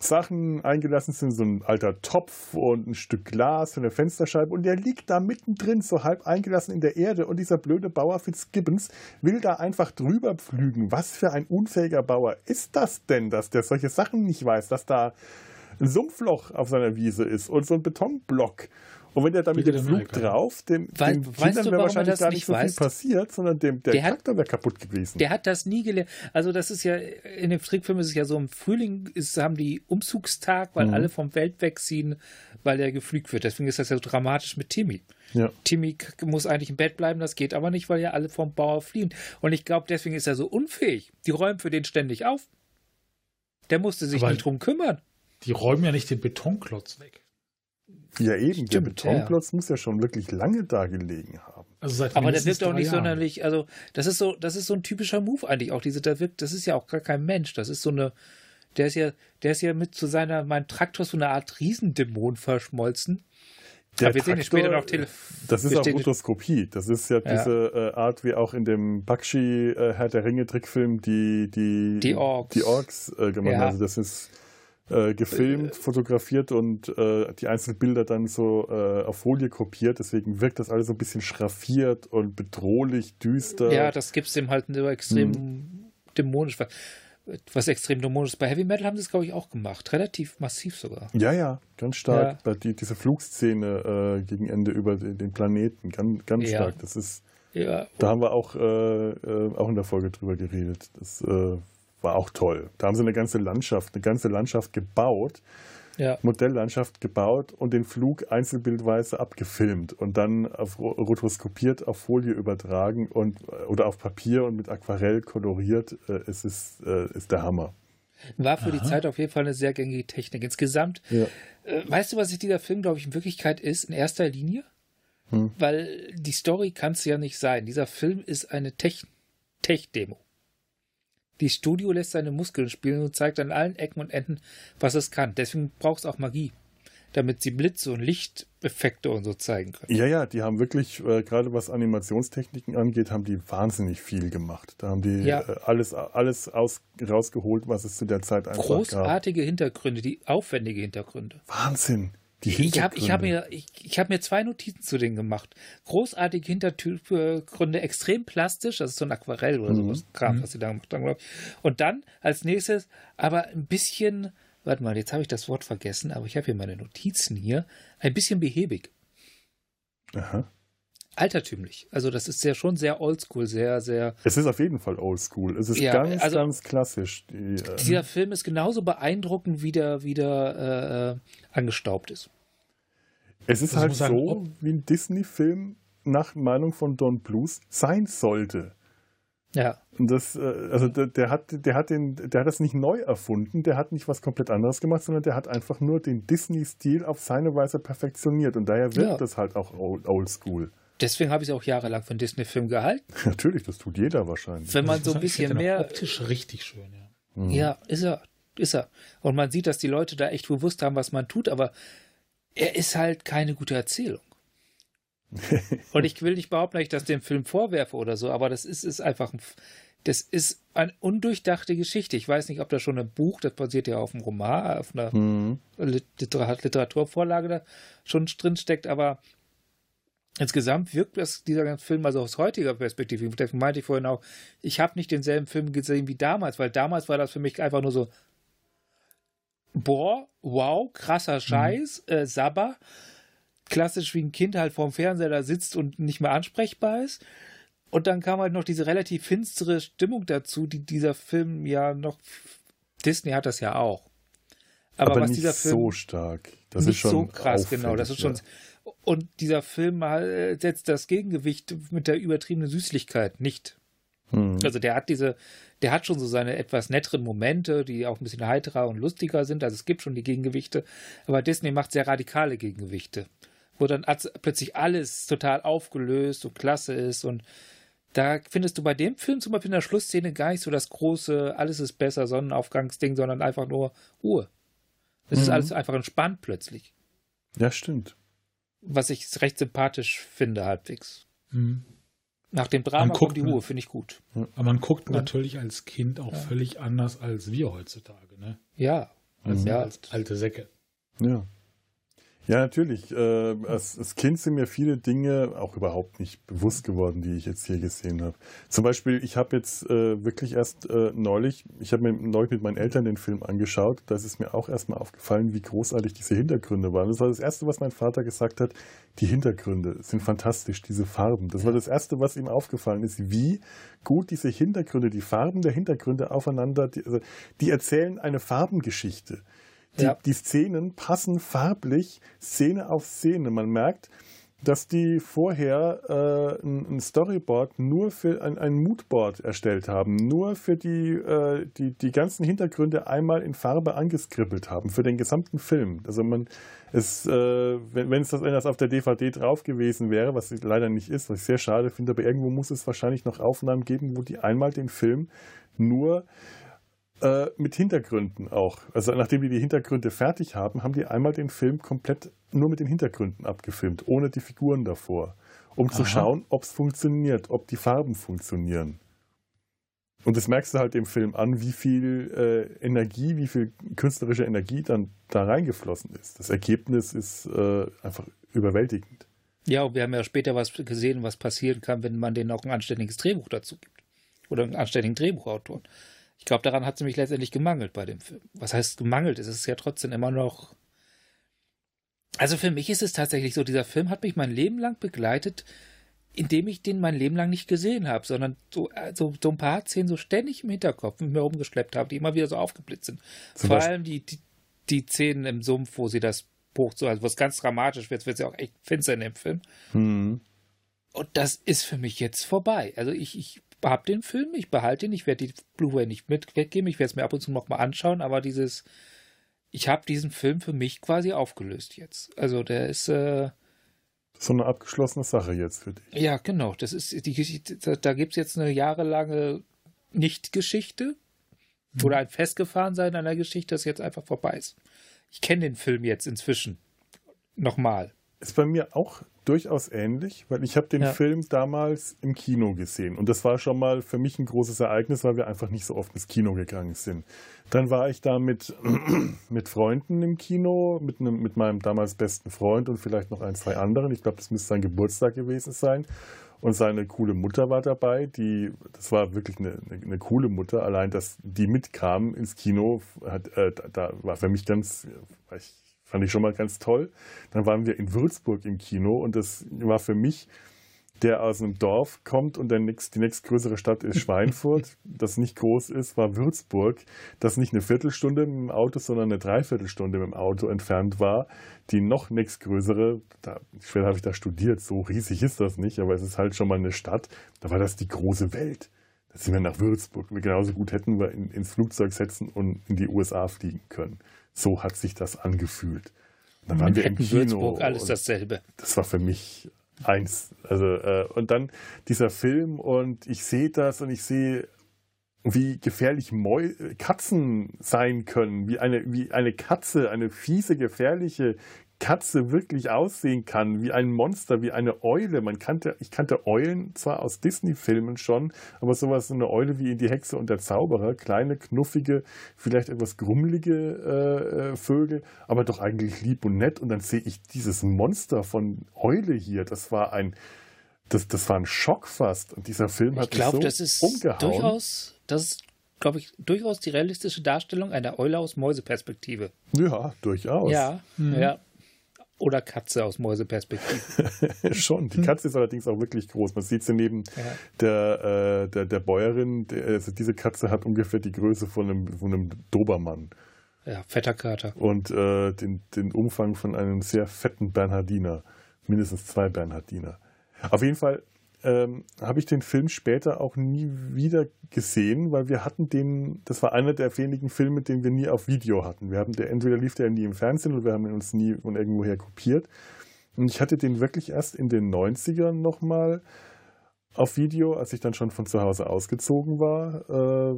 Sachen eingelassen sind, so ein alter Topf und ein Stück Glas von der Fensterscheibe. Und der liegt da mittendrin, so halb eingelassen in der Erde. Und dieser blöde Bauer Fitzgibbons will da einfach drüber pflügen. Was für ein unfähiger Bauer ist das denn, dass der solche Sachen nicht weiß, dass da ein Sumpfloch auf seiner Wiese ist und so ein Betonblock. Und wenn der da mit dem Flug drauf, dem, Weil, dem Kindern wäre wahrscheinlich gar nicht so weißt? viel passiert, sondern dem, der, der Charakter wäre kaputt gewesen. Der hat das nie gelernt. Also das ist ja, in dem Trickfilm ist es ja so, im Frühling ist, haben die Umzugstag, weil mhm. alle vom Feld wegziehen, weil er geflügt wird. Deswegen ist das ja so dramatisch mit Timmy. Ja. Timmy muss eigentlich im Bett bleiben, das geht aber nicht, weil ja alle vom Bauer fliehen. Und ich glaube, deswegen ist er so unfähig. Die räumen für den ständig auf. Der musste sich aber nicht drum kümmern. Die räumen ja nicht den Betonklotz weg. Ja, eben. Stimmt, der Betonklotz ja. muss ja schon wirklich lange da gelegen haben. Also Aber der wirkt auch nicht Jahren. sonderlich, also das ist so, das ist so ein typischer Move eigentlich auch. Diese, der wirkt, das ist ja auch gar kein Mensch. Das ist so eine, der ist ja, der ist ja mit zu seiner, mein Traktor so eine Art Riesendämon verschmolzen. Der Aber wir Traktor, sehen später noch Tele Das ist auch Rotoskopie. Das ist ja diese ja. Äh, Art, wie auch in dem Bakshi äh, Herr der Ringe Trickfilm die, die, die Orks, die Orks äh, gemacht ja. Also das ist äh, gefilmt, fotografiert und äh, die einzelnen Bilder dann so äh, auf Folie kopiert. Deswegen wirkt das alles so ein bisschen schraffiert und bedrohlich, düster. Ja, das gibt es dem halt nur extrem hm. dämonisch. Was extrem dämonisch ist. Bei Heavy Metal haben sie es, glaube ich, auch gemacht. Relativ massiv sogar. Ja, ja, ganz stark. Ja. Bei die, diese Flugszene äh, gegen Ende über den, den Planeten, ganz, ganz ja. stark. Das ist. Ja. Da haben wir auch, äh, äh, auch in der Folge drüber geredet. Das war auch toll. Da haben sie eine ganze Landschaft, eine ganze Landschaft gebaut. ja. Modelllandschaft gebaut und den Flug einzelbildweise abgefilmt und dann auf, rotoskopiert auf Folie übertragen und oder auf Papier und mit Aquarell koloriert. Äh, es ist, äh, ist der Hammer. War für Aha. die Zeit auf jeden Fall eine sehr gängige Technik. Insgesamt, ja. äh, weißt du, was sich dieser Film, glaube ich, in Wirklichkeit ist, in erster Linie? Hm. Weil die Story kann es ja nicht sein. Dieser Film ist eine Tech-Demo. Die Studio lässt seine Muskeln spielen und zeigt an allen Ecken und Enden, was es kann. Deswegen braucht es auch Magie, damit sie Blitze und Lichteffekte und so zeigen können. Ja, ja, die haben wirklich, äh, gerade was Animationstechniken angeht, haben die wahnsinnig viel gemacht. Da haben die ja. äh, alles, alles aus, rausgeholt, was es zu der Zeit einfach Großartige gab. Hintergründe, die aufwendige Hintergründe. Wahnsinn ich habe ich hab mir, ich, ich hab mir zwei Notizen zu denen gemacht. Großartige Hintergründe, extrem plastisch, das ist so ein Aquarell oder mhm. sowas, Kram, mhm. was sie da gemacht haben, glaube ich. Und dann als nächstes, aber ein bisschen, warte mal, jetzt habe ich das Wort vergessen, aber ich habe hier meine Notizen hier, ein bisschen behäbig. Aha. Altertümlich. Also das ist ja schon sehr oldschool, sehr, sehr. Es ist auf jeden Fall oldschool. Es ist ja, ganz, also ganz klassisch. Die, äh, dieser Film ist genauso beeindruckend, wie der wieder äh, angestaubt ist. Es ist also halt so, sagen, wie ein Disney-Film nach Meinung von Don Blues sein sollte. Ja. Und das, äh, also der, der, hat, der hat den, der hat das nicht neu erfunden, der hat nicht was komplett anderes gemacht, sondern der hat einfach nur den Disney-Stil auf seine Weise perfektioniert und daher wird ja. das halt auch oldschool. Old Deswegen habe ich es auch jahrelang für einen Disney-Film gehalten. Natürlich, das tut jeder wahrscheinlich. Wenn man so ein bisschen mehr. Optisch richtig schön, ja. Mhm. Ja, ist er. Ist er. Und man sieht, dass die Leute da echt bewusst haben, was man tut, aber er ist halt keine gute Erzählung. Und ich will nicht behaupten, dass ich das dem Film vorwerfe oder so, aber das ist, ist einfach ein, das ist eine undurchdachte Geschichte. Ich weiß nicht, ob da schon ein Buch, das basiert ja auf einem Roman, auf einer mhm. Literaturvorlage da schon drin steckt, aber Insgesamt wirkt das, dieser ganze Film also aus heutiger Perspektive. Deswegen meinte ich vorhin auch, ich habe nicht denselben Film gesehen wie damals, weil damals war das für mich einfach nur so, boah, wow, krasser mhm. Scheiß, mhm. äh, Sabber. Klassisch wie ein Kind halt vorm Fernseher da sitzt und nicht mehr ansprechbar ist. Und dann kam halt noch diese relativ finstere Stimmung dazu, die dieser Film ja noch. Disney hat das ja auch. Aber, Aber was dieser Film. so stark. Das nicht ist schon so krass, genau. Das ist schon. Und dieser Film setzt das Gegengewicht mit der übertriebenen Süßlichkeit nicht. Hm. Also der hat diese, der hat schon so seine etwas netteren Momente, die auch ein bisschen heiterer und lustiger sind. Also es gibt schon die Gegengewichte, aber Disney macht sehr radikale Gegengewichte, wo dann plötzlich alles total aufgelöst und klasse ist und da findest du bei dem Film zum Beispiel in der Schlussszene gar nicht so das große, alles ist besser Sonnenaufgangsding, sondern einfach nur Ruhe. Es mhm. ist alles einfach entspannt plötzlich. Ja, stimmt was ich recht sympathisch finde, halbwegs. Mhm. Nach dem Drama kommt die Ruhe, finde ich gut. Aber man guckt ja. natürlich als Kind auch ja. völlig anders als wir heutzutage, ne? Ja. Also ja. als alte Säcke. Ja. Ja, natürlich. Äh, als, als, Kind sind mir viele Dinge auch überhaupt nicht bewusst geworden, die ich jetzt hier gesehen habe. Zum Beispiel, ich habe jetzt äh, wirklich erst äh, neulich, ich habe mir neulich mit meinen Eltern den Film angeschaut, da ist es mir auch erstmal aufgefallen, wie großartig diese Hintergründe waren. Das war das Erste, was mein Vater gesagt hat, die Hintergründe sind fantastisch, diese Farben. Das war das Erste, was ihm aufgefallen ist, wie gut diese Hintergründe, die Farben der Hintergründe aufeinander, die, also, die erzählen eine Farbengeschichte. Die, ja. die Szenen passen farblich Szene auf Szene. Man merkt, dass die vorher äh, ein, Storyboard nur für ein, ein Moodboard erstellt haben, nur für die, äh, die, die ganzen Hintergründe einmal in Farbe angeskribbelt haben, für den gesamten Film. Also man es, äh, wenn, wenn es das, das auf der DVD drauf gewesen wäre, was leider nicht ist, was ich sehr schade finde, aber irgendwo muss es wahrscheinlich noch Aufnahmen geben, wo die einmal den Film nur äh, mit Hintergründen auch. Also nachdem die die Hintergründe fertig haben, haben die einmal den Film komplett nur mit den Hintergründen abgefilmt, ohne die Figuren davor, um Aha. zu schauen, ob es funktioniert, ob die Farben funktionieren. Und das merkst du halt im Film an, wie viel äh, Energie, wie viel künstlerische Energie dann da reingeflossen ist. Das Ergebnis ist äh, einfach überwältigend. Ja, und wir haben ja später was gesehen, was passieren kann, wenn man denen auch ein anständiges Drehbuch dazu gibt. Oder einen anständigen Drehbuchautor. Ich glaube, daran hat es nämlich letztendlich gemangelt bei dem Film. Was heißt gemangelt? Es ist ja trotzdem immer noch. Also für mich ist es tatsächlich so, dieser Film hat mich mein Leben lang begleitet, indem ich den mein Leben lang nicht gesehen habe, sondern so, so, so ein paar Szenen so ständig im Hinterkopf mit mir rumgeschleppt habe, die immer wieder so aufgeblitzt sind. Zum Vor Beispiel, allem die, die, die Szenen im Sumpf, wo sie das Buch so, also was ganz dramatisch wird, wird ja auch echt finster in dem Film. Mhm. Und das ist für mich jetzt vorbei. Also ich, ich habe den Film, ich behalte ihn, ich werde die Blu-ray nicht mit weggeben, ich werde es mir ab und zu noch mal anschauen, aber dieses, ich habe diesen Film für mich quasi aufgelöst jetzt. Also der ist äh, so eine abgeschlossene Sache jetzt für dich. Ja, genau. Das ist die Geschichte. Da, da gibt es jetzt eine jahrelange Nicht-Geschichte mhm. oder ein Festgefahrensein einer Geschichte, das jetzt einfach vorbei ist. Ich kenne den Film jetzt inzwischen nochmal. Ist bei mir auch durchaus ähnlich, weil ich habe den ja. Film damals im Kino gesehen und das war schon mal für mich ein großes Ereignis, weil wir einfach nicht so oft ins Kino gegangen sind. Dann war ich da mit, mit Freunden im Kino, mit, einem, mit meinem damals besten Freund und vielleicht noch ein, zwei anderen. Ich glaube, das müsste sein Geburtstag gewesen sein. Und seine coole Mutter war dabei, die, das war wirklich eine, eine, eine coole Mutter. Allein, dass die mitkam ins Kino, hat, äh, da war für mich ganz, ich Fand ich schon mal ganz toll. Dann waren wir in Würzburg im Kino und das war für mich, der aus einem Dorf kommt und der nächst, die nächstgrößere Stadt ist Schweinfurt, das nicht groß ist, war Würzburg, das nicht eine Viertelstunde mit dem Auto, sondern eine Dreiviertelstunde mit dem Auto entfernt war. Die noch nächstgrößere, da, schwer habe ich da studiert, so riesig ist das nicht, aber es ist halt schon mal eine Stadt, da war das die große Welt. Da sind wir nach Würzburg. Wir genauso gut hätten wir in, ins Flugzeug setzen und in die USA fliegen können. So hat sich das angefühlt. dann waren wir im Kino. Würzburg alles dasselbe. Das war für mich eins. Also, äh, und dann dieser Film und ich sehe das und ich sehe, wie gefährlich Mäu Katzen sein können, wie eine, wie eine Katze, eine fiese, gefährliche Katze wirklich aussehen kann, wie ein Monster, wie eine Eule. Man kannte, ich kannte Eulen zwar aus Disney-Filmen schon, aber sowas, eine Eule wie in Die Hexe und der Zauberer, kleine, knuffige, vielleicht etwas grummelige äh, äh, Vögel, aber doch eigentlich lieb und nett. Und dann sehe ich dieses Monster von Eule hier. Das war ein, das, das war ein Schock fast. Und dieser Film hat ich glaub, mich so das ist umgehauen. Durchaus, das ist glaube ich, durchaus die realistische Darstellung einer Eule aus Mäuseperspektive. Ja, durchaus. Ja, mhm. ja. Oder Katze aus Mäuseperspektive. Schon. Die. Katze ist allerdings auch wirklich groß. Man sieht sie neben ja. der, äh, der, der Bäuerin. Der, also diese Katze hat ungefähr die Größe von einem, von einem Dobermann. Ja, fetter Kater. Und äh, den, den Umfang von einem sehr fetten Bernhardiner. Mindestens zwei Bernhardiner. Auf jeden Fall ähm, habe ich den Film später auch nie wieder gesehen, weil wir hatten den, das war einer der wenigen Filme, den wir nie auf Video hatten. Wir haben der, entweder lief der nie im Fernsehen oder wir haben ihn uns nie von irgendwoher kopiert. Und ich hatte den wirklich erst in den 90ern nochmal auf Video, als ich dann schon von zu Hause ausgezogen war. Äh,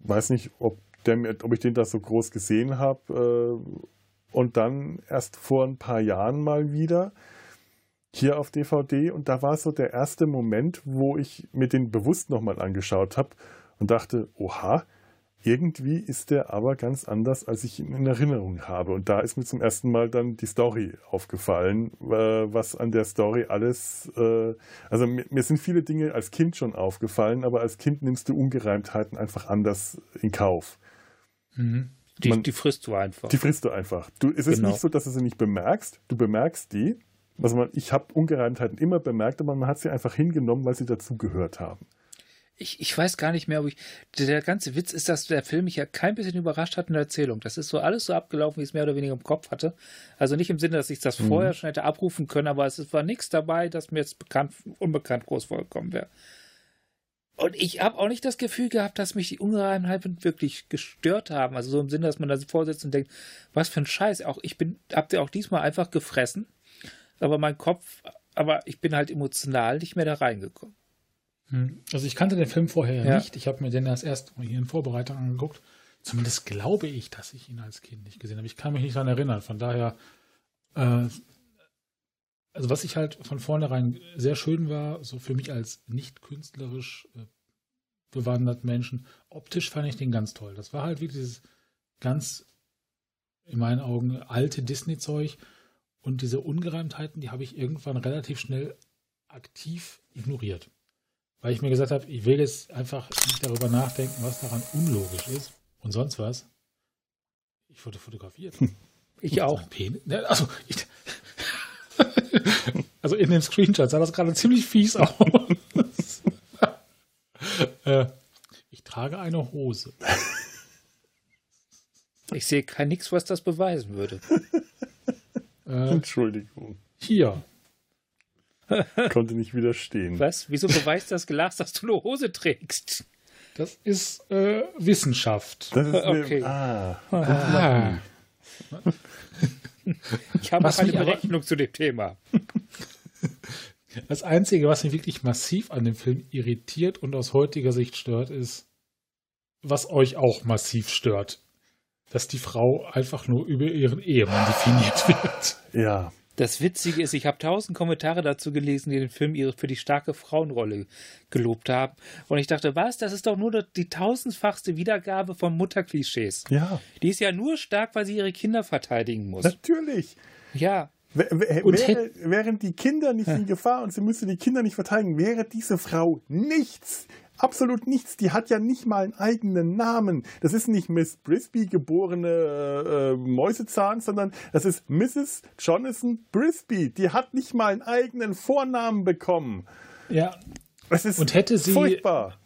weiß nicht, ob, der, ob ich den da so groß gesehen habe. Äh, und dann erst vor ein paar Jahren mal wieder hier auf DVD und da war so der erste Moment, wo ich mir den bewusst nochmal angeschaut habe und dachte, oha, irgendwie ist der aber ganz anders, als ich ihn in Erinnerung habe. Und da ist mir zum ersten Mal dann die Story aufgefallen, äh, was an der Story alles, äh, also mir, mir, sind viele Dinge als Kind schon aufgefallen, aber als Kind nimmst du Ungereimtheiten einfach anders in Kauf. Mhm. Die, Man, die frisst du einfach. Die frisst du einfach. Du, es ist genau. nicht so, dass du sie nicht bemerkst. Du bemerkst die, also man, ich habe Ungereimtheiten immer bemerkt, aber man hat sie einfach hingenommen, weil sie dazugehört haben. Ich, ich weiß gar nicht mehr, ob ich. Der ganze Witz ist, dass der Film mich ja kein bisschen überrascht hat in der Erzählung. Das ist so alles so abgelaufen, wie ich es mehr oder weniger im Kopf hatte. Also nicht im Sinne, dass ich das mhm. vorher schon hätte abrufen können, aber es war nichts dabei, das mir jetzt bekannt, unbekannt groß vorgekommen wäre. Und ich habe auch nicht das Gefühl gehabt, dass mich die Ungereimtheiten wirklich gestört haben. Also so im Sinne, dass man da vorsitzt und denkt, was für ein Scheiß. Auch ich bin, habt ihr auch diesmal einfach gefressen aber mein Kopf, aber ich bin halt emotional nicht mehr da reingekommen. Hm. Also ich kannte den Film vorher ja. nicht. Ich habe mir den erst erst hier in Vorbereitung angeguckt. Zumindest glaube ich, dass ich ihn als Kind nicht gesehen habe. Ich kann mich nicht daran erinnern. Von daher, äh, also was ich halt von vornherein sehr schön war, so für mich als nicht künstlerisch äh, bewanderten Menschen, optisch fand ich den ganz toll. Das war halt wie dieses ganz, in meinen Augen, alte Disney-Zeug und diese Ungereimtheiten, die habe ich irgendwann relativ schnell aktiv ignoriert. Weil ich mir gesagt habe, ich will jetzt einfach nicht darüber nachdenken, was daran unlogisch ist und sonst was. Ich wurde fotografiert. Ich auch. Also, ich, also in dem Screenshot sah das gerade ziemlich fies aus. äh, ich trage eine Hose. Ich sehe kein nichts, was das beweisen würde. äh, Entschuldigung. Hier. Konnte nicht widerstehen. Was? Wieso beweist das Glas, dass du eine Hose trägst? Das ist äh, Wissenschaft. Das ist okay. Eine, ah. ah. Ich habe was eine Berechnung zu dem Thema. Das Einzige, was mich wirklich massiv an dem Film irritiert und aus heutiger Sicht stört, ist, was euch auch massiv stört, dass die Frau einfach nur über ihren Ehemann definiert wird. Ja. Das Witzige ist, ich habe tausend Kommentare dazu gelesen, die den Film für die starke Frauenrolle gelobt haben. Und ich dachte, was? Das ist doch nur die tausendfachste Wiedergabe von Mutterklischees. Ja. Die ist ja nur stark, weil sie ihre Kinder verteidigen muss. Natürlich. Ja. Wäre, wären die Kinder nicht in Gefahr und sie müsste die Kinder nicht verteidigen, wäre diese Frau nichts. Absolut nichts. Die hat ja nicht mal einen eigenen Namen. Das ist nicht Miss Brisby geborene äh, äh, Mäusezahn, sondern das ist Mrs. Jonathan Brisby. Die hat nicht mal einen eigenen Vornamen bekommen. Ja. Es ist Und hätte sie furchtbar.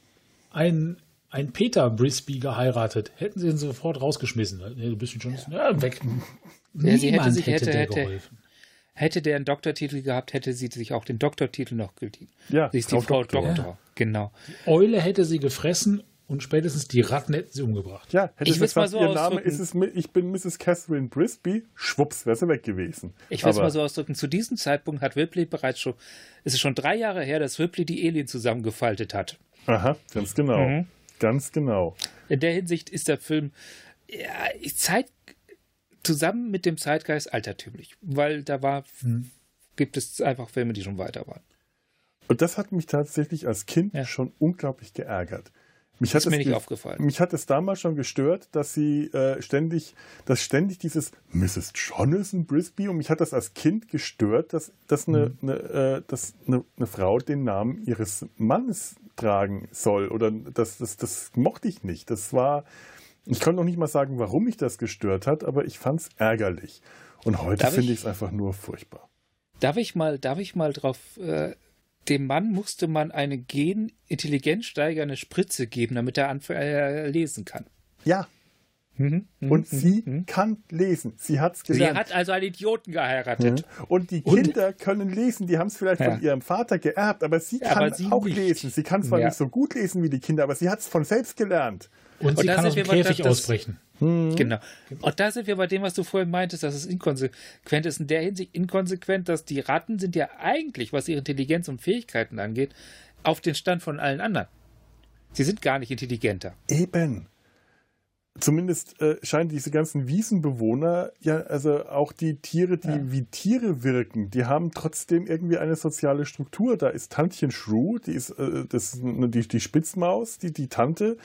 Ein, ein Peter Brisby geheiratet, hätten sie ihn sofort rausgeschmissen. Du bist schon ja, weg. Ja, sie hätte sich hätte, hätte, geholfen. Hätte der einen Doktortitel gehabt, hätte sie sich auch den Doktortitel noch gedient. Ja, sie ist die Frau Doktor. Doktor. Ja. Genau. Die Eule hätte sie gefressen und spätestens die Ratten hätten sie umgebracht. Ja, hätte ich sie gesagt, so ihr Name ist es, ich bin Mrs. Catherine Brisby, schwupps, wäre sie weg gewesen. Ich will es mal so ausdrücken, zu diesem Zeitpunkt hat Ripley bereits schon, es ist schon drei Jahre her, dass Ripley die Alien zusammengefaltet hat. Aha, ganz genau. Mhm. Ganz genau. In der Hinsicht ist der Film ja, Zeit, zusammen mit dem Zeitgeist altertümlich, weil da war, hm. gibt es einfach Filme, die schon weiter waren. Und das hat mich tatsächlich als Kind ja. schon unglaublich geärgert. Mich das hat ist mir nicht aufgefallen. Mich hat es damals schon gestört, dass sie äh, ständig, dass ständig dieses Mrs. Jonathan Brisby und mich hat das als Kind gestört, dass, dass, eine, mhm. eine, äh, dass eine, eine, Frau den Namen ihres Mannes tragen soll. Oder das, das, das mochte ich nicht. Das war, ich konnte noch nicht mal sagen, warum mich das gestört hat, aber ich fand es ärgerlich. Und heute finde ich es einfach nur furchtbar. Darf ich mal, darf ich mal drauf. Äh, dem Mann musste man eine gen-intelligenzsteigernde Spritze geben, damit er äh, lesen kann. Ja. Mhm, mhm und sie mhm. kann lesen. Sie hat es gelernt. Sie hat also einen Idioten geheiratet. Mhm. Und die Kinder und? können lesen. Die haben es vielleicht ja. von ihrem Vater geerbt, aber sie kann aber sie auch nicht. lesen. Sie kann zwar ja. nicht so gut lesen wie die Kinder, aber sie hat es von selbst gelernt. Und, und sie kann aus dem Käfig das, ausbrechen. Hm. Genau. Und da sind wir bei dem, was du vorhin meintest, dass es inkonsequent ist. In der Hinsicht inkonsequent, dass die Ratten sind ja eigentlich, was ihre Intelligenz und Fähigkeiten angeht, auf den Stand von allen anderen. Sie sind gar nicht intelligenter. Eben. Zumindest äh, scheinen diese ganzen Wiesenbewohner, ja, also auch die Tiere, die ja. wie Tiere wirken, die haben trotzdem irgendwie eine soziale Struktur. Da ist Tantchen Shrew, die ist äh, das, die, die Spitzmaus, die, die Tante,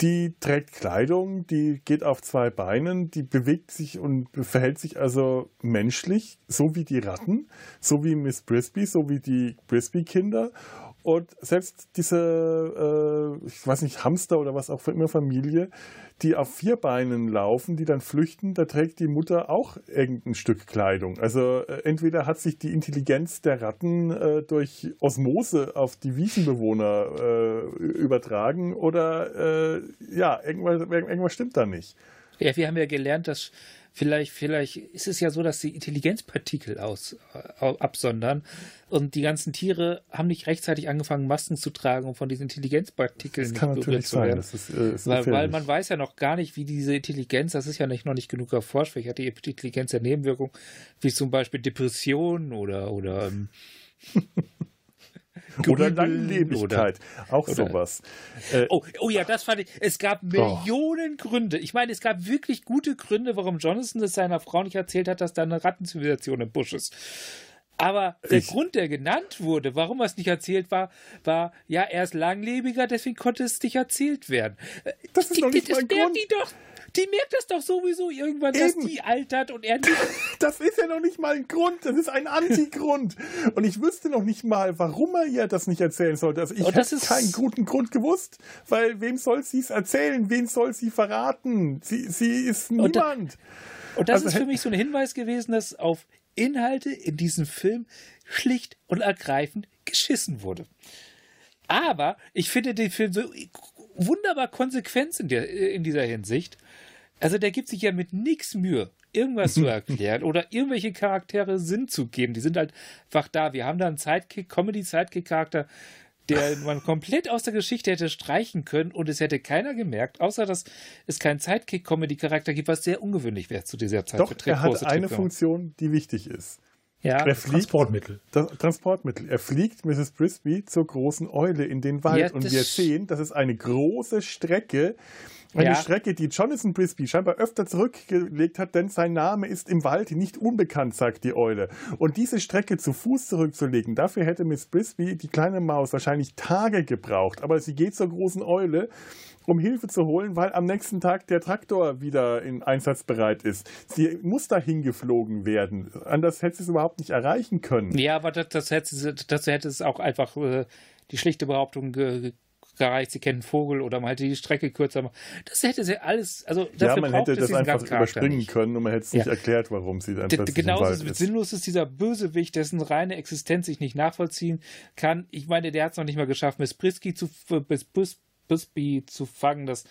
die trägt Kleidung, die geht auf zwei Beinen, die bewegt sich und verhält sich also menschlich, so wie die Ratten, so wie Miss Brisby, so wie die Brisby-Kinder. Und selbst diese, äh, ich weiß nicht, Hamster oder was auch immer Familie, die auf vier Beinen laufen, die dann flüchten, da trägt die Mutter auch irgendein Stück Kleidung. Also äh, entweder hat sich die Intelligenz der Ratten äh, durch Osmose auf die Wiesenbewohner äh, übertragen oder äh, ja, irgendwas, irgendwas stimmt da nicht. Ja, wir haben ja gelernt, dass Vielleicht, vielleicht ist es ja so, dass sie Intelligenzpartikel aus, äh, absondern und die ganzen Tiere haben nicht rechtzeitig angefangen, Masken zu tragen, um von diesen Intelligenzpartikeln das kann natürlich sein. Das ist, äh, ist weil, weil, man weiß ja noch gar nicht, wie diese Intelligenz, das ist ja nicht, noch nicht genug erforscht, vielleicht hat die Intelligenz ja Nebenwirkungen, wie zum Beispiel Depressionen oder, oder ähm, oder Langlebigkeit. Oder, auch oder, sowas. Äh, oh, oh ja, das fand ich. Es gab Millionen oh. Gründe. Ich meine, es gab wirklich gute Gründe, warum Jonathan es seiner Frau nicht erzählt hat, dass da eine Rattenzivilisation im Busch ist. Aber der ich, Grund, der genannt wurde, warum es nicht erzählt war, war, ja, er ist langlebiger, deswegen konnte es nicht erzählt werden. Das ist die, doch nicht das mein Grund. Die doch, die merkt das doch sowieso irgendwann, Eben. dass die altert und er nicht. Das ist ja noch nicht mal ein Grund, das ist ein Antigrund. und ich wüsste noch nicht mal, warum er ihr das nicht erzählen sollte. Also ich habe keinen guten Grund gewusst, weil wem soll sie es erzählen? Wen soll sie verraten? Sie, sie ist niemand. Und, da, und das also, ist für mich so ein Hinweis gewesen, dass auf Inhalte in diesem Film schlicht und ergreifend geschissen wurde. Aber ich finde den Film so wunderbar konsequent in, der, in dieser Hinsicht, Also der gibt sich ja mit nichts Mühe, irgendwas zu erklären oder irgendwelche Charaktere Sinn zu geben. Die sind halt einfach da. Wir haben da einen Sidekick, Comedy-Sidekick-Charakter, der man komplett aus der Geschichte hätte streichen können und es hätte keiner gemerkt, außer dass es keinen Sidekick-Comedy-Charakter gibt, was sehr ungewöhnlich wäre zu dieser Zeit. Doch, er hat eine Funktion, die wichtig ist. Ja, er fliegt, Transportmittel. Transportmittel. Er fliegt Mrs. Brisby zur großen Eule in den Wald ja, und wir sehen, das ist eine große Strecke, eine ja. Strecke, die Jonathan Brisby scheinbar öfter zurückgelegt hat, denn sein Name ist im Wald nicht unbekannt, sagt die Eule. Und diese Strecke zu Fuß zurückzulegen, dafür hätte Miss Brisby, die kleine Maus, wahrscheinlich Tage gebraucht. Aber sie geht zur großen Eule um Hilfe zu holen, weil am nächsten Tag der Traktor wieder in Einsatzbereit ist. Sie muss dahin geflogen werden. Anders hätte sie es überhaupt nicht erreichen können. Ja, aber das, das, hätte, das hätte es auch einfach äh, die schlichte Behauptung ge gereicht, sie kennen Vogel oder man hätte die Strecke kürzer machen. Das hätte sie alles, also Ja, man hätte das einfach überspringen können und man hätte es ja. nicht erklärt, warum sie dann plötzlich Genauso ist. sinnlos ist dieser Bösewicht, dessen reine Existenz ich nicht nachvollziehen kann. Ich meine, der hat es noch nicht mal geschafft, Miss Brisky zu, Miss Busby zu fangen. Das,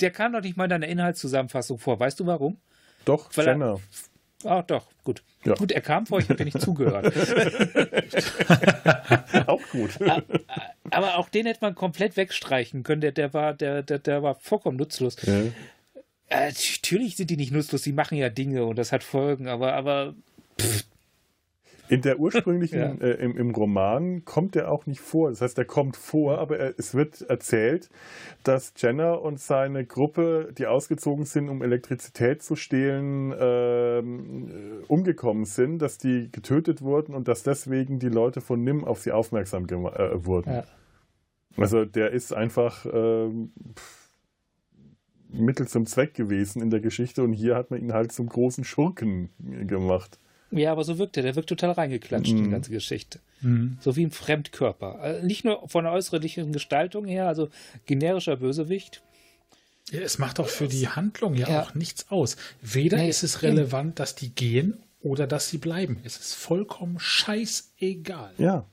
der kam doch nicht mal in deiner Inhaltszusammenfassung vor. Weißt du warum? Doch, Weil Jenner. Ah, doch, gut. Ja. Gut, er kam vor, ich habe dir nicht zugehört. auch gut. Aber auch den hätte man komplett wegstreichen können. Der, der, war, der, der, der war vollkommen nutzlos. Ja. Äh, natürlich sind die nicht nutzlos, die machen ja Dinge und das hat Folgen, aber, aber pff, in der ursprünglichen, ja. äh, im, im, Roman kommt er auch nicht vor. Das heißt, er kommt vor, aber er, es wird erzählt, dass Jenner und seine Gruppe, die ausgezogen sind, um Elektrizität zu stehlen, ähm, äh, umgekommen sind, dass die getötet wurden und dass deswegen die Leute von Nim auf sie aufmerksam äh, wurden. Ja. Also der ist einfach äh, Mittel zum Zweck gewesen in der Geschichte und hier hat man ihn halt zum großen Schurken gemacht. Ja, aber so wirkt er. Der wirkt total reingeklatscht, mhm. die ganze Geschichte. Mhm. So wie ein Fremdkörper. Also nicht nur von der äußerlichen Gestaltung her, also generischer Bösewicht. Ja, es macht auch für die Handlung ja, ja. auch nichts aus. Weder nee, ist es relevant, dass die gehen oder dass sie bleiben. Es ist vollkommen scheißegal. Ja.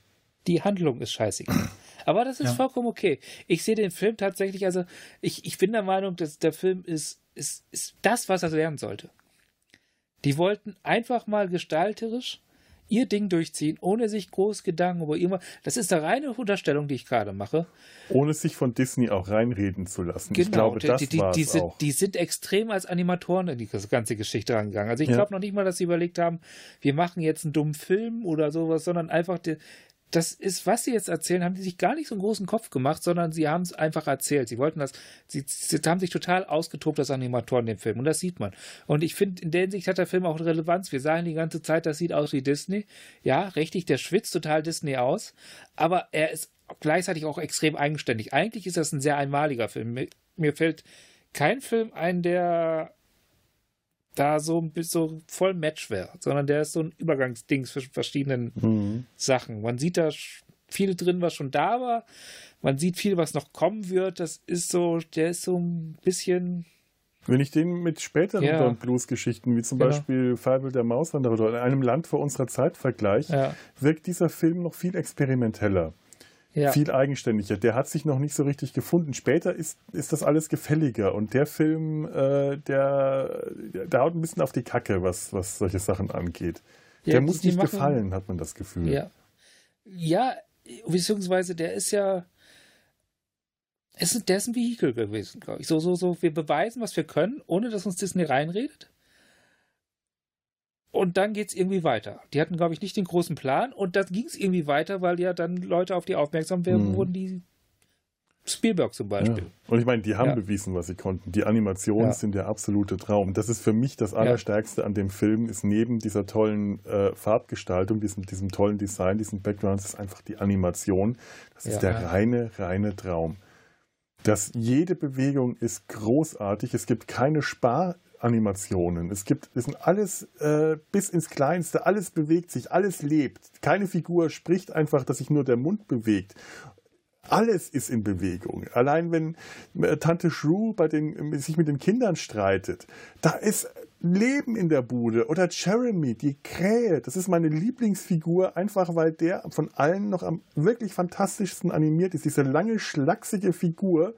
Die Handlung ist scheißegal. Aber das ist ja. vollkommen okay. Ich sehe den Film tatsächlich, also ich, ich bin der Meinung, dass der Film ist, ist, ist das, was er lernen sollte. Die wollten einfach mal gestalterisch ihr Ding durchziehen, ohne sich groß Gedanken über irgendwas. Das ist eine reine Unterstellung, die ich gerade mache. Ohne sich von Disney auch reinreden zu lassen. Genau, ich glaube, das die, die, die, sind, auch. die sind extrem als Animatoren in die ganze Geschichte rangegangen. Also ich ja. glaube noch nicht mal, dass sie überlegt haben, wir machen jetzt einen dummen Film oder sowas, sondern einfach die, das ist, was sie jetzt erzählen, haben die sich gar nicht so einen großen Kopf gemacht, sondern sie haben es einfach erzählt. Sie wollten das, sie, sie haben sich total ausgetobt als Animatoren in dem Film und das sieht man. Und ich finde, in der Hinsicht hat der Film auch Relevanz. Wir sagen die ganze Zeit, das sieht aus wie Disney. Ja, richtig, der schwitzt total Disney aus, aber er ist gleichzeitig auch extrem eigenständig. Eigentlich ist das ein sehr einmaliger Film. Mir, mir fällt kein Film ein, der da so, so voll Match wäre, sondern der ist so ein Übergangsding zwischen verschiedenen mhm. Sachen. Man sieht da viel drin, was schon da war. Man sieht viel, was noch kommen wird. Das ist so, der ist so ein bisschen. Wenn ich den mit späteren ja. Blues-Geschichten, wie zum genau. Beispiel Fabel der Mauswanderer oder in einem Land vor unserer Zeit vergleiche, ja. wirkt dieser Film noch viel experimenteller ja. viel eigenständiger. Der hat sich noch nicht so richtig gefunden. Später ist, ist das alles gefälliger und der Film, äh, der, der haut ein bisschen auf die Kacke, was, was solche Sachen angeht. Ja, der muss nicht machen, gefallen, hat man das Gefühl. Ja. ja, beziehungsweise der ist ja. Es ist, der ist ein Vehikel gewesen, glaube ich. So, so, so, wir beweisen, was wir können, ohne dass uns Disney reinredet. Und dann geht es irgendwie weiter. Die hatten, glaube ich, nicht den großen Plan. Und dann ging es irgendwie weiter, weil ja dann Leute auf die aufmerksam werden, mhm. wurden, die Spielberg zum Beispiel. Ja. Und ich meine, die haben ja. bewiesen, was sie konnten. Die Animationen ja. sind der absolute Traum. Das ist für mich das Allerstärkste an dem Film, ist neben dieser tollen äh, Farbgestaltung, diesem, diesem tollen Design, diesen Backgrounds, ist einfach die Animation. Das ist der reine, reine Traum. Das, jede Bewegung ist großartig. Es gibt keine Spar Animationen. Es gibt, es sind alles äh, bis ins Kleinste, alles bewegt sich, alles lebt. Keine Figur spricht einfach, dass sich nur der Mund bewegt. Alles ist in Bewegung. Allein wenn äh, Tante Shrew bei den, sich mit den Kindern streitet, da ist leben in der Bude. Oder Jeremy, die Krähe. Das ist meine Lieblingsfigur, einfach weil der von allen noch am wirklich fantastischsten animiert ist. Diese lange, schlachsige Figur,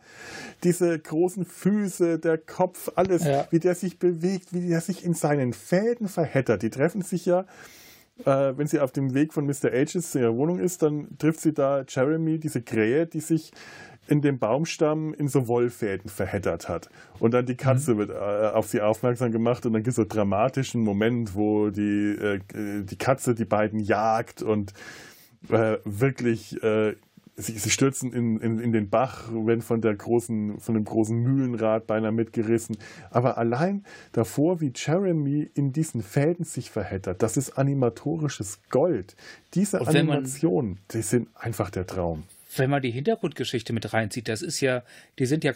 diese großen Füße, der Kopf, alles, ja. wie der sich bewegt, wie der sich in seinen Fäden verheddert. Die treffen sich ja äh, wenn sie auf dem Weg von Mr. Ages zu ihrer Wohnung ist, dann trifft sie da Jeremy, diese Krähe, die sich in dem Baumstamm in so Wollfäden verheddert hat. Und dann die Katze mhm. wird äh, auf sie aufmerksam gemacht und dann gibt es so einen dramatischen Moment, wo die, äh, die Katze die beiden jagt und äh, wirklich äh, sie, sie, stürzen in, in, in, den Bach, werden von der großen, von dem großen Mühlenrad beinahe mitgerissen. Aber allein davor, wie Jeremy in diesen Fäden sich verheddert, das ist animatorisches Gold. Diese Animationen, die sind einfach der Traum wenn man die Hintergrundgeschichte mit reinzieht, das ist ja, die sind ja,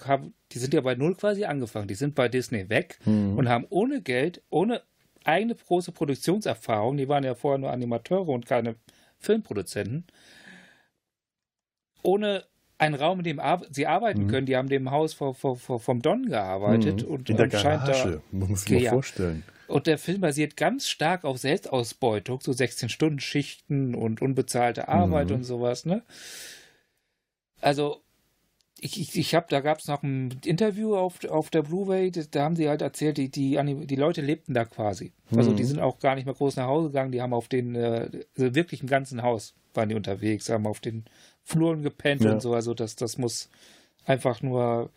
die sind ja bei Null quasi angefangen. Die sind bei Disney weg mhm. und haben ohne Geld, ohne eigene große Produktionserfahrung, die waren ja vorher nur Animateure und keine Filmproduzenten, ohne einen Raum, in dem sie arbeiten mhm. können. Die haben dem Haus vor, vor, vor, vom Don gearbeitet. Mhm. Und, in der Garage, da, muss man sich mal vorstellen. Und der Film basiert ganz stark auf Selbstausbeutung, so 16-Stunden-Schichten und unbezahlte Arbeit mhm. und sowas, ne? Also, ich, ich, ich habe, da gab es noch ein Interview auf, auf der Blu-ray, da haben sie halt erzählt, die, die, die Leute lebten da quasi. Also mhm. die sind auch gar nicht mehr groß nach Hause gegangen, die haben auf den, äh, also wirklich im ganzen Haus waren die unterwegs, haben auf den Fluren gepennt ja. und so. Also das, das muss einfach nur.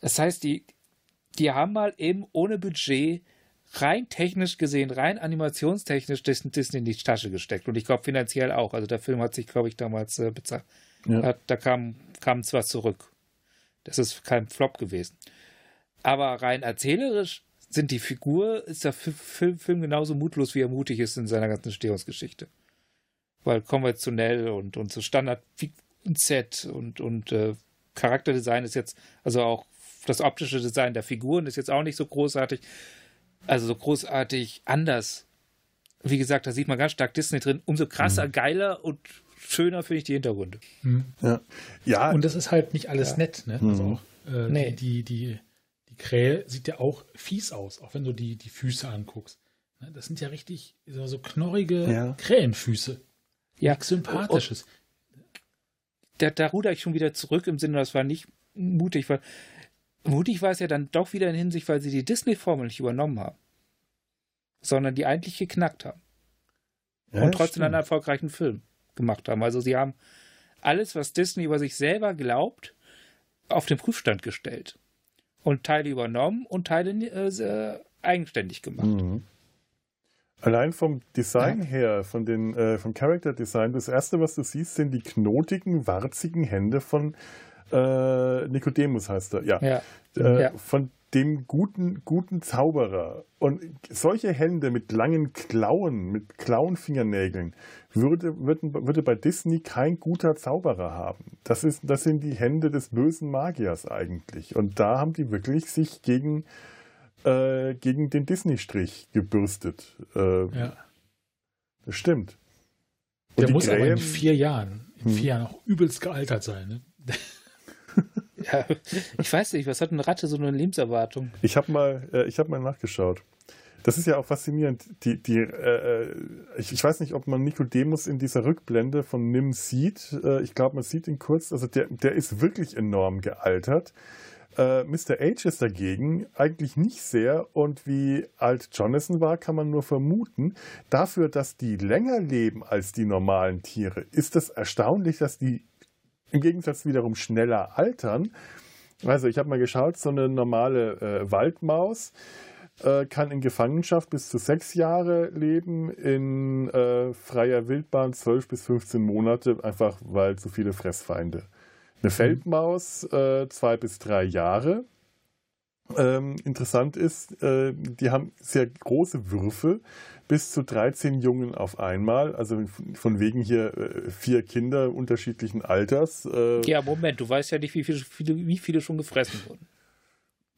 Das heißt, die, die haben mal eben ohne Budget rein technisch gesehen, rein animationstechnisch Disney in die Tasche gesteckt. Und ich glaube finanziell auch. Also der Film hat sich, glaube ich, damals äh, bezahlt ja. Da kam, kam zwar zurück. Das ist kein Flop gewesen. Aber rein erzählerisch sind die Figur, ist der Film, Film genauso mutlos, wie er mutig ist in seiner ganzen Stehungsgeschichte. Weil konventionell und, und so Standard Set und, und äh, Charakterdesign ist jetzt, also auch das optische Design der Figuren ist jetzt auch nicht so großartig, also so großartig anders. Wie gesagt, da sieht man ganz stark Disney drin, umso krasser, mhm. geiler und schöner finde ich die Hintergründe. Mhm. Ja. ja. Und das ist halt nicht alles ja. nett, ne? Also mhm. auch äh, nee. die, die, die Krähe sieht ja auch fies aus, auch wenn du die, die Füße anguckst. Ne? Das sind ja richtig so, so knorrige ja. Krähenfüße. Ja. Nichts Sympathisches. Da, da ruder ich schon wieder zurück im Sinne, das war nicht mutig, weil mutig war es ja dann doch wieder in Hinsicht, weil sie die Disney-Formel nicht übernommen haben, sondern die eigentlich geknackt haben. Ja, und trotzdem stimmt. einen erfolgreichen Film gemacht haben. Also sie haben alles, was Disney über sich selber glaubt, auf den Prüfstand gestellt. Und Teile übernommen und Teile äh, eigenständig gemacht. Mhm. Allein vom Design ja. her, von den, äh, vom Character Design, das erste, was du siehst, sind die knotigen, warzigen Hände von äh, Nicodemus heißt er, ja. ja. Äh, ja. Von dem guten, guten Zauberer. Und solche Hände mit langen Klauen, mit Klauenfingernägeln, würde, würde, würde bei Disney kein guter Zauberer haben. Das, ist, das sind die Hände des bösen Magiers eigentlich. Und da haben die wirklich sich gegen, äh, gegen den Disney-Strich gebürstet. Äh, ja. Das stimmt. Und Der muss Krähen, aber in vier Jahren, in vier hm. Jahren auch übelst gealtert sein. Ne? Ich weiß nicht, was hat eine Ratte so eine Lebenserwartung? Ich habe mal, äh, ich mal nachgeschaut. Das ist ja auch faszinierend. Die, die, äh, äh, ich, ich, weiß nicht, ob man Nikodemus in dieser Rückblende von Nim sieht. Äh, ich glaube, man sieht ihn kurz. Also der, der ist wirklich enorm gealtert. Äh, Mr. H ist dagegen eigentlich nicht sehr und wie alt Jonathan war, kann man nur vermuten. Dafür, dass die länger leben als die normalen Tiere, ist es erstaunlich, dass die im Gegensatz wiederum schneller altern. Also ich habe mal geschaut, so eine normale äh, Waldmaus äh, kann in Gefangenschaft bis zu sechs Jahre leben, in äh, freier Wildbahn zwölf bis 15 Monate, einfach weil zu viele Fressfeinde. Eine mhm. Feldmaus äh, zwei bis drei Jahre. Ähm, interessant ist, äh, die haben sehr große Würfel, bis zu 13 Jungen auf einmal, also von wegen hier äh, vier Kinder unterschiedlichen Alters. Äh, ja, Moment, du weißt ja nicht, wie viele, wie viele schon gefressen wurden.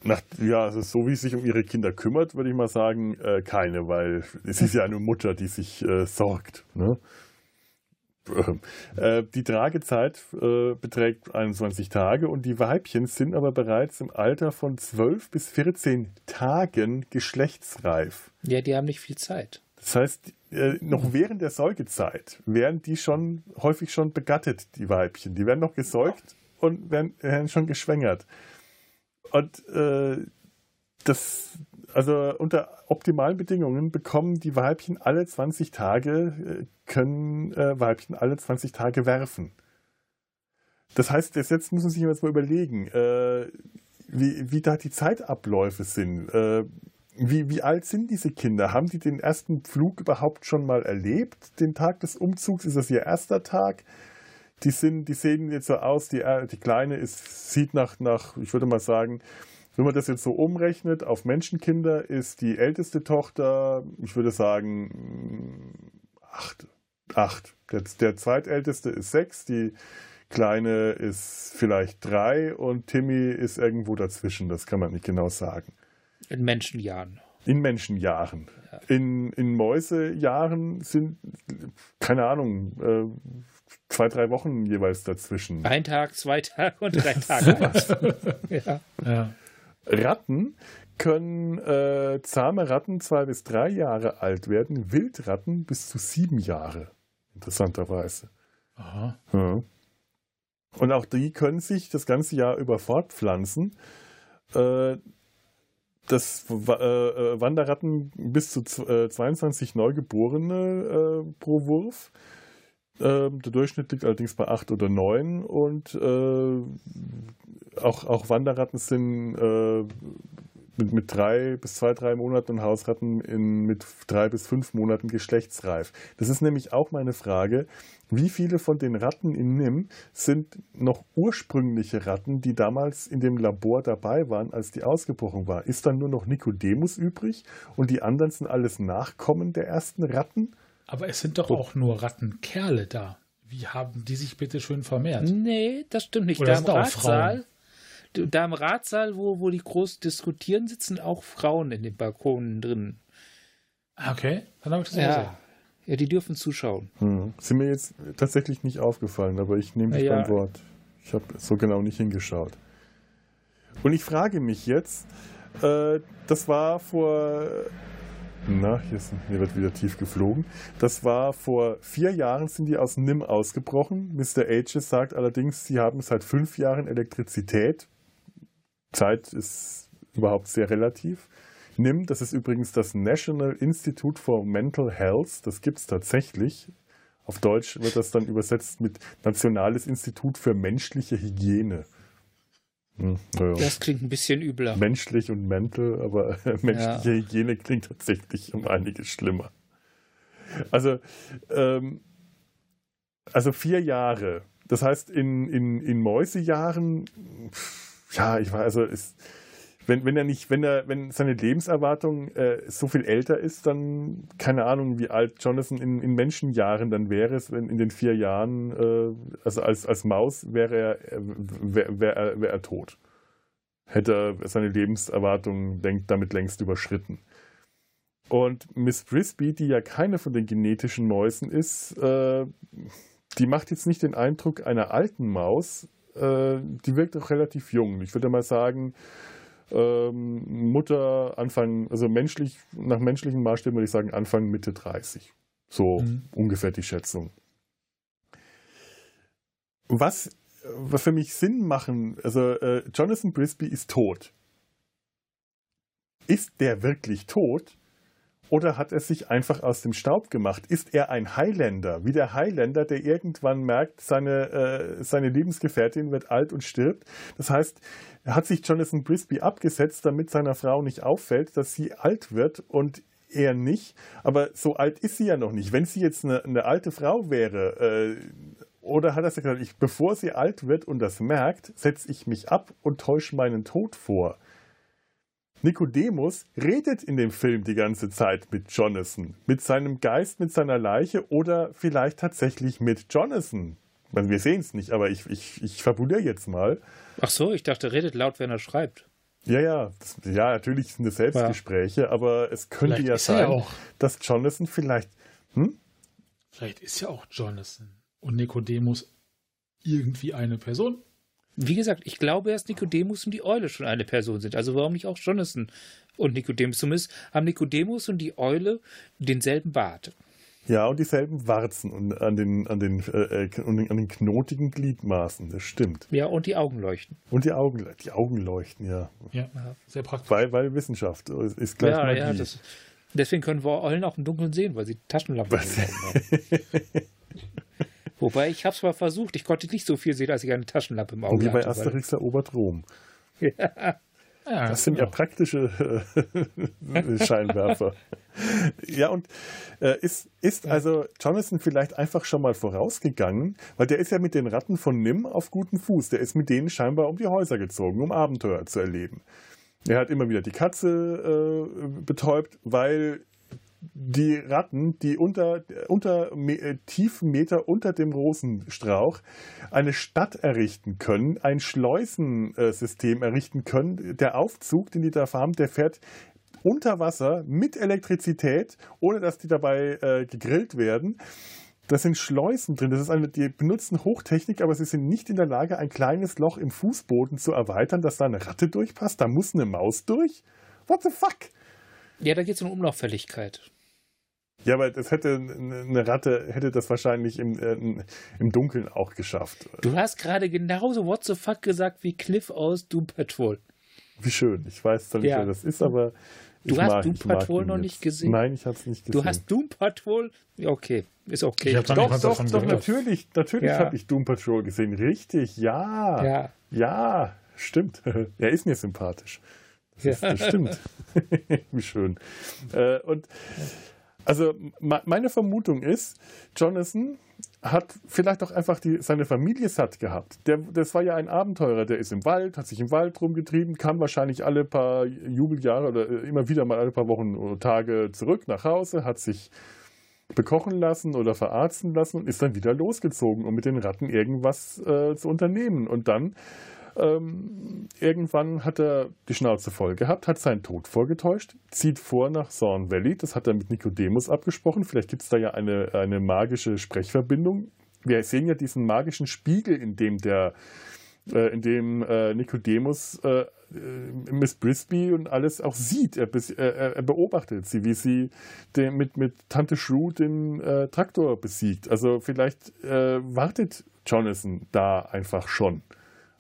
Nach, ja, also so wie sie sich um ihre Kinder kümmert, würde ich mal sagen, äh, keine, weil es ist ja eine Mutter, die sich äh, sorgt. Ne? Äh, die Tragezeit äh, beträgt 21 Tage und die Weibchen sind aber bereits im Alter von 12 bis 14 Tagen geschlechtsreif. Ja, die haben nicht viel Zeit. Das heißt, äh, noch während der Säugezeit werden die schon häufig schon begattet, die Weibchen. Die werden noch gesäugt und werden, werden schon geschwängert. Und äh, das, also unter optimalen Bedingungen bekommen die Weibchen alle 20 Tage, äh, können äh, Weibchen alle 20 Tage werfen. Das heißt, jetzt muss man sich jetzt mal überlegen, äh, wie, wie da die Zeitabläufe sind. Äh, wie, wie alt sind diese Kinder? Haben die den ersten Flug überhaupt schon mal erlebt? Den Tag des Umzugs? Ist das ihr erster Tag? Die, sind, die sehen jetzt so aus, die, äh, die Kleine ist, sieht nach, nach, ich würde mal sagen, wenn man das jetzt so umrechnet auf Menschenkinder, ist die älteste Tochter, ich würde sagen, acht. acht. Der, der zweitälteste ist sechs, die Kleine ist vielleicht drei und Timmy ist irgendwo dazwischen. Das kann man nicht genau sagen. In Menschenjahren. In Menschenjahren. Ja. In, in Mäusejahren sind, keine Ahnung, äh, zwei, drei Wochen jeweils dazwischen. Ein Tag, zwei Tage und drei Tage. ja. ja. Ratten können äh, zahme Ratten zwei bis drei Jahre alt werden, Wildratten bis zu sieben Jahre. Interessanterweise. Aha. Ja. Und auch die können sich das ganze Jahr über fortpflanzen. Äh, das äh, äh, Wanderratten bis zu 22 Neugeborene äh, pro Wurf. Ähm, der Durchschnitt liegt allerdings bei 8 oder 9 und äh, auch, auch Wanderratten sind äh, mit, mit drei bis zwei, drei Monaten und Hausratten in, mit drei bis fünf Monaten geschlechtsreif. Das ist nämlich auch meine Frage. Wie viele von den Ratten in NIM sind noch ursprüngliche Ratten, die damals in dem Labor dabei waren, als die ausgebrochen war? Ist dann nur noch Nikodemus übrig und die anderen sind alles Nachkommen der ersten Ratten? Aber es sind doch auch nur Rattenkerle da. Wie haben die sich bitte schön vermehrt? Nee, das stimmt nicht. Oder da im Ratsaal, da im Ratsaal, wo, wo die groß diskutieren, sitzen auch Frauen in den Balkonen drin. Ah, okay, dann habe ich das ja. gesehen. Ja, die dürfen zuschauen. Hm. Sind mir jetzt tatsächlich nicht aufgefallen, aber ich nehme dich ja, beim Wort. Ich habe so genau nicht hingeschaut. Und ich frage mich jetzt, äh, das war vor na, hier, ist, hier, wird wieder tief geflogen. Das war vor vier Jahren sind die aus NIM ausgebrochen. Mr. Ages sagt allerdings, sie haben seit fünf Jahren Elektrizität. Zeit ist überhaupt sehr relativ. NIM, das ist übrigens das National Institute for Mental Health. Das gibt es tatsächlich. Auf Deutsch wird das dann übersetzt mit Nationales Institut für menschliche Hygiene. Hm, ja. Das klingt ein bisschen übler. Menschlich und mental, aber menschliche ja. Hygiene klingt tatsächlich um einiges schlimmer. Also, ähm, also vier Jahre. Das heißt, in, in, in Mäusejahren, ja, ich weiß, also ist, wenn, wenn er nicht, wenn er, wenn seine Lebenserwartung äh, so viel älter ist, dann keine Ahnung, wie alt Jonathan in, in Menschenjahren dann wäre, wenn in den vier Jahren, äh, also als, als Maus wäre er, wäre wär, er, wär er tot. Hätte er seine Lebenserwartung denk, damit längst überschritten. Und Miss Frisbee, die ja keine von den genetischen Mäusen ist, äh, die macht jetzt nicht den Eindruck einer alten Maus, äh, die wirkt auch relativ jung. Ich würde mal sagen, ähm, Mutter Anfang, also menschlich, nach menschlichen Maßstäben würde ich sagen Anfang, Mitte 30. So mhm. ungefähr die Schätzung. Was, was für mich Sinn machen, also äh, Jonathan Brisby ist tot. Ist der wirklich tot? Oder hat er sich einfach aus dem Staub gemacht? Ist er ein Highlander, wie der Highlander, der irgendwann merkt, seine, äh, seine Lebensgefährtin wird alt und stirbt? Das heißt, er hat sich Jonathan Brisby abgesetzt, damit seiner Frau nicht auffällt, dass sie alt wird und er nicht. Aber so alt ist sie ja noch nicht. Wenn sie jetzt eine, eine alte Frau wäre, äh, oder hat er gesagt, ich, bevor sie alt wird und das merkt, setze ich mich ab und täusche meinen Tod vor? Nikodemus redet in dem Film die ganze Zeit mit Jonathan, mit seinem Geist, mit seiner Leiche oder vielleicht tatsächlich mit Jonathan. Wir sehen es nicht, aber ich, ich, ich fabuliere jetzt mal. Ach so, ich dachte, redet laut, wenn er schreibt. Ja, ja, das, ja, natürlich sind es Selbstgespräche, ja. aber es könnte vielleicht ja sein, ja dass Jonathan vielleicht. Hm? Vielleicht ist ja auch Jonathan und Nikodemus irgendwie eine Person. Wie gesagt, ich glaube, dass Nikodemus und die Eule schon eine Person sind. Also warum nicht auch Jonathan und Nikodemus? Zumindest haben Nikodemus und die Eule denselben Bart. Ja, und dieselben Warzen und an den, an den, äh, äh an den knotigen Gliedmaßen, das stimmt. Ja, und die Augen leuchten. Und die Augen, die Augen leuchten, ja. Ja, sehr praktisch. Weil, weil Wissenschaft ist gleich ja, Magie. Ja, das, deswegen können wir Eulen auch im Dunkeln sehen, weil sie Taschenlampen haben. Wobei, ich habe es mal versucht, ich konnte nicht so viel sehen, als ich eine Taschenlampe im Auge hatte. Wie bei Asterix erobert Rom. Ja. Ja, das sind genau. ja praktische Scheinwerfer. ja, und äh, ist, ist also Jonathan vielleicht einfach schon mal vorausgegangen, weil der ist ja mit den Ratten von Nim auf guten Fuß. Der ist mit denen scheinbar um die Häuser gezogen, um Abenteuer zu erleben. Er hat immer wieder die Katze äh, betäubt, weil die Ratten, die unter, unter äh, tiefen Meter unter dem Rosenstrauch eine Stadt errichten können, ein Schleusensystem errichten können. Der Aufzug, den die da haben, der fährt unter Wasser mit Elektrizität, ohne dass die dabei äh, gegrillt werden. Das sind Schleusen drin. Das ist eine, die benutzen Hochtechnik, aber sie sind nicht in der Lage, ein kleines Loch im Fußboden zu erweitern, dass da eine Ratte durchpasst. Da muss eine Maus durch. What the fuck? Ja, da geht es um Umlauffälligkeit. Ja, aber das hätte eine Ratte hätte das wahrscheinlich im, äh, im Dunkeln auch geschafft. Du hast gerade genauso What the fuck gesagt wie Cliff aus Doom Patrol. Wie schön. Ich weiß zwar nicht, ja. wer das ist, aber. Du hast mag, Doom Patrol noch nicht gesehen? Nein, ich habe es nicht gesehen. Du hast Doom Patrol? Okay, ist okay. Ich doch, doch, doch, doch natürlich, natürlich ja. habe ich Doom Patrol gesehen. Richtig, ja. Ja, ja stimmt. er ist mir sympathisch. Das, ist, das stimmt. Wie schön. Äh, und also meine Vermutung ist, Jonathan hat vielleicht auch einfach die, seine Familie satt gehabt. Der, das war ja ein Abenteurer, der ist im Wald, hat sich im Wald rumgetrieben, kam wahrscheinlich alle paar Jubeljahre oder äh, immer wieder mal alle paar Wochen oder Tage zurück nach Hause, hat sich bekochen lassen oder verarzten lassen und ist dann wieder losgezogen, um mit den Ratten irgendwas äh, zu unternehmen. Und dann ähm, irgendwann hat er die Schnauze voll gehabt, hat seinen Tod vorgetäuscht, zieht vor nach Thorn Valley. Das hat er mit Nikodemus abgesprochen. Vielleicht gibt es da ja eine, eine magische Sprechverbindung. Wir sehen ja diesen magischen Spiegel, in dem der äh, in dem äh, Nikodemus äh, Miss Brisby und alles auch sieht. Er, er, er beobachtet sie, wie sie den, mit, mit Tante Shrew den äh, Traktor besiegt. Also vielleicht äh, wartet Jonathan da einfach schon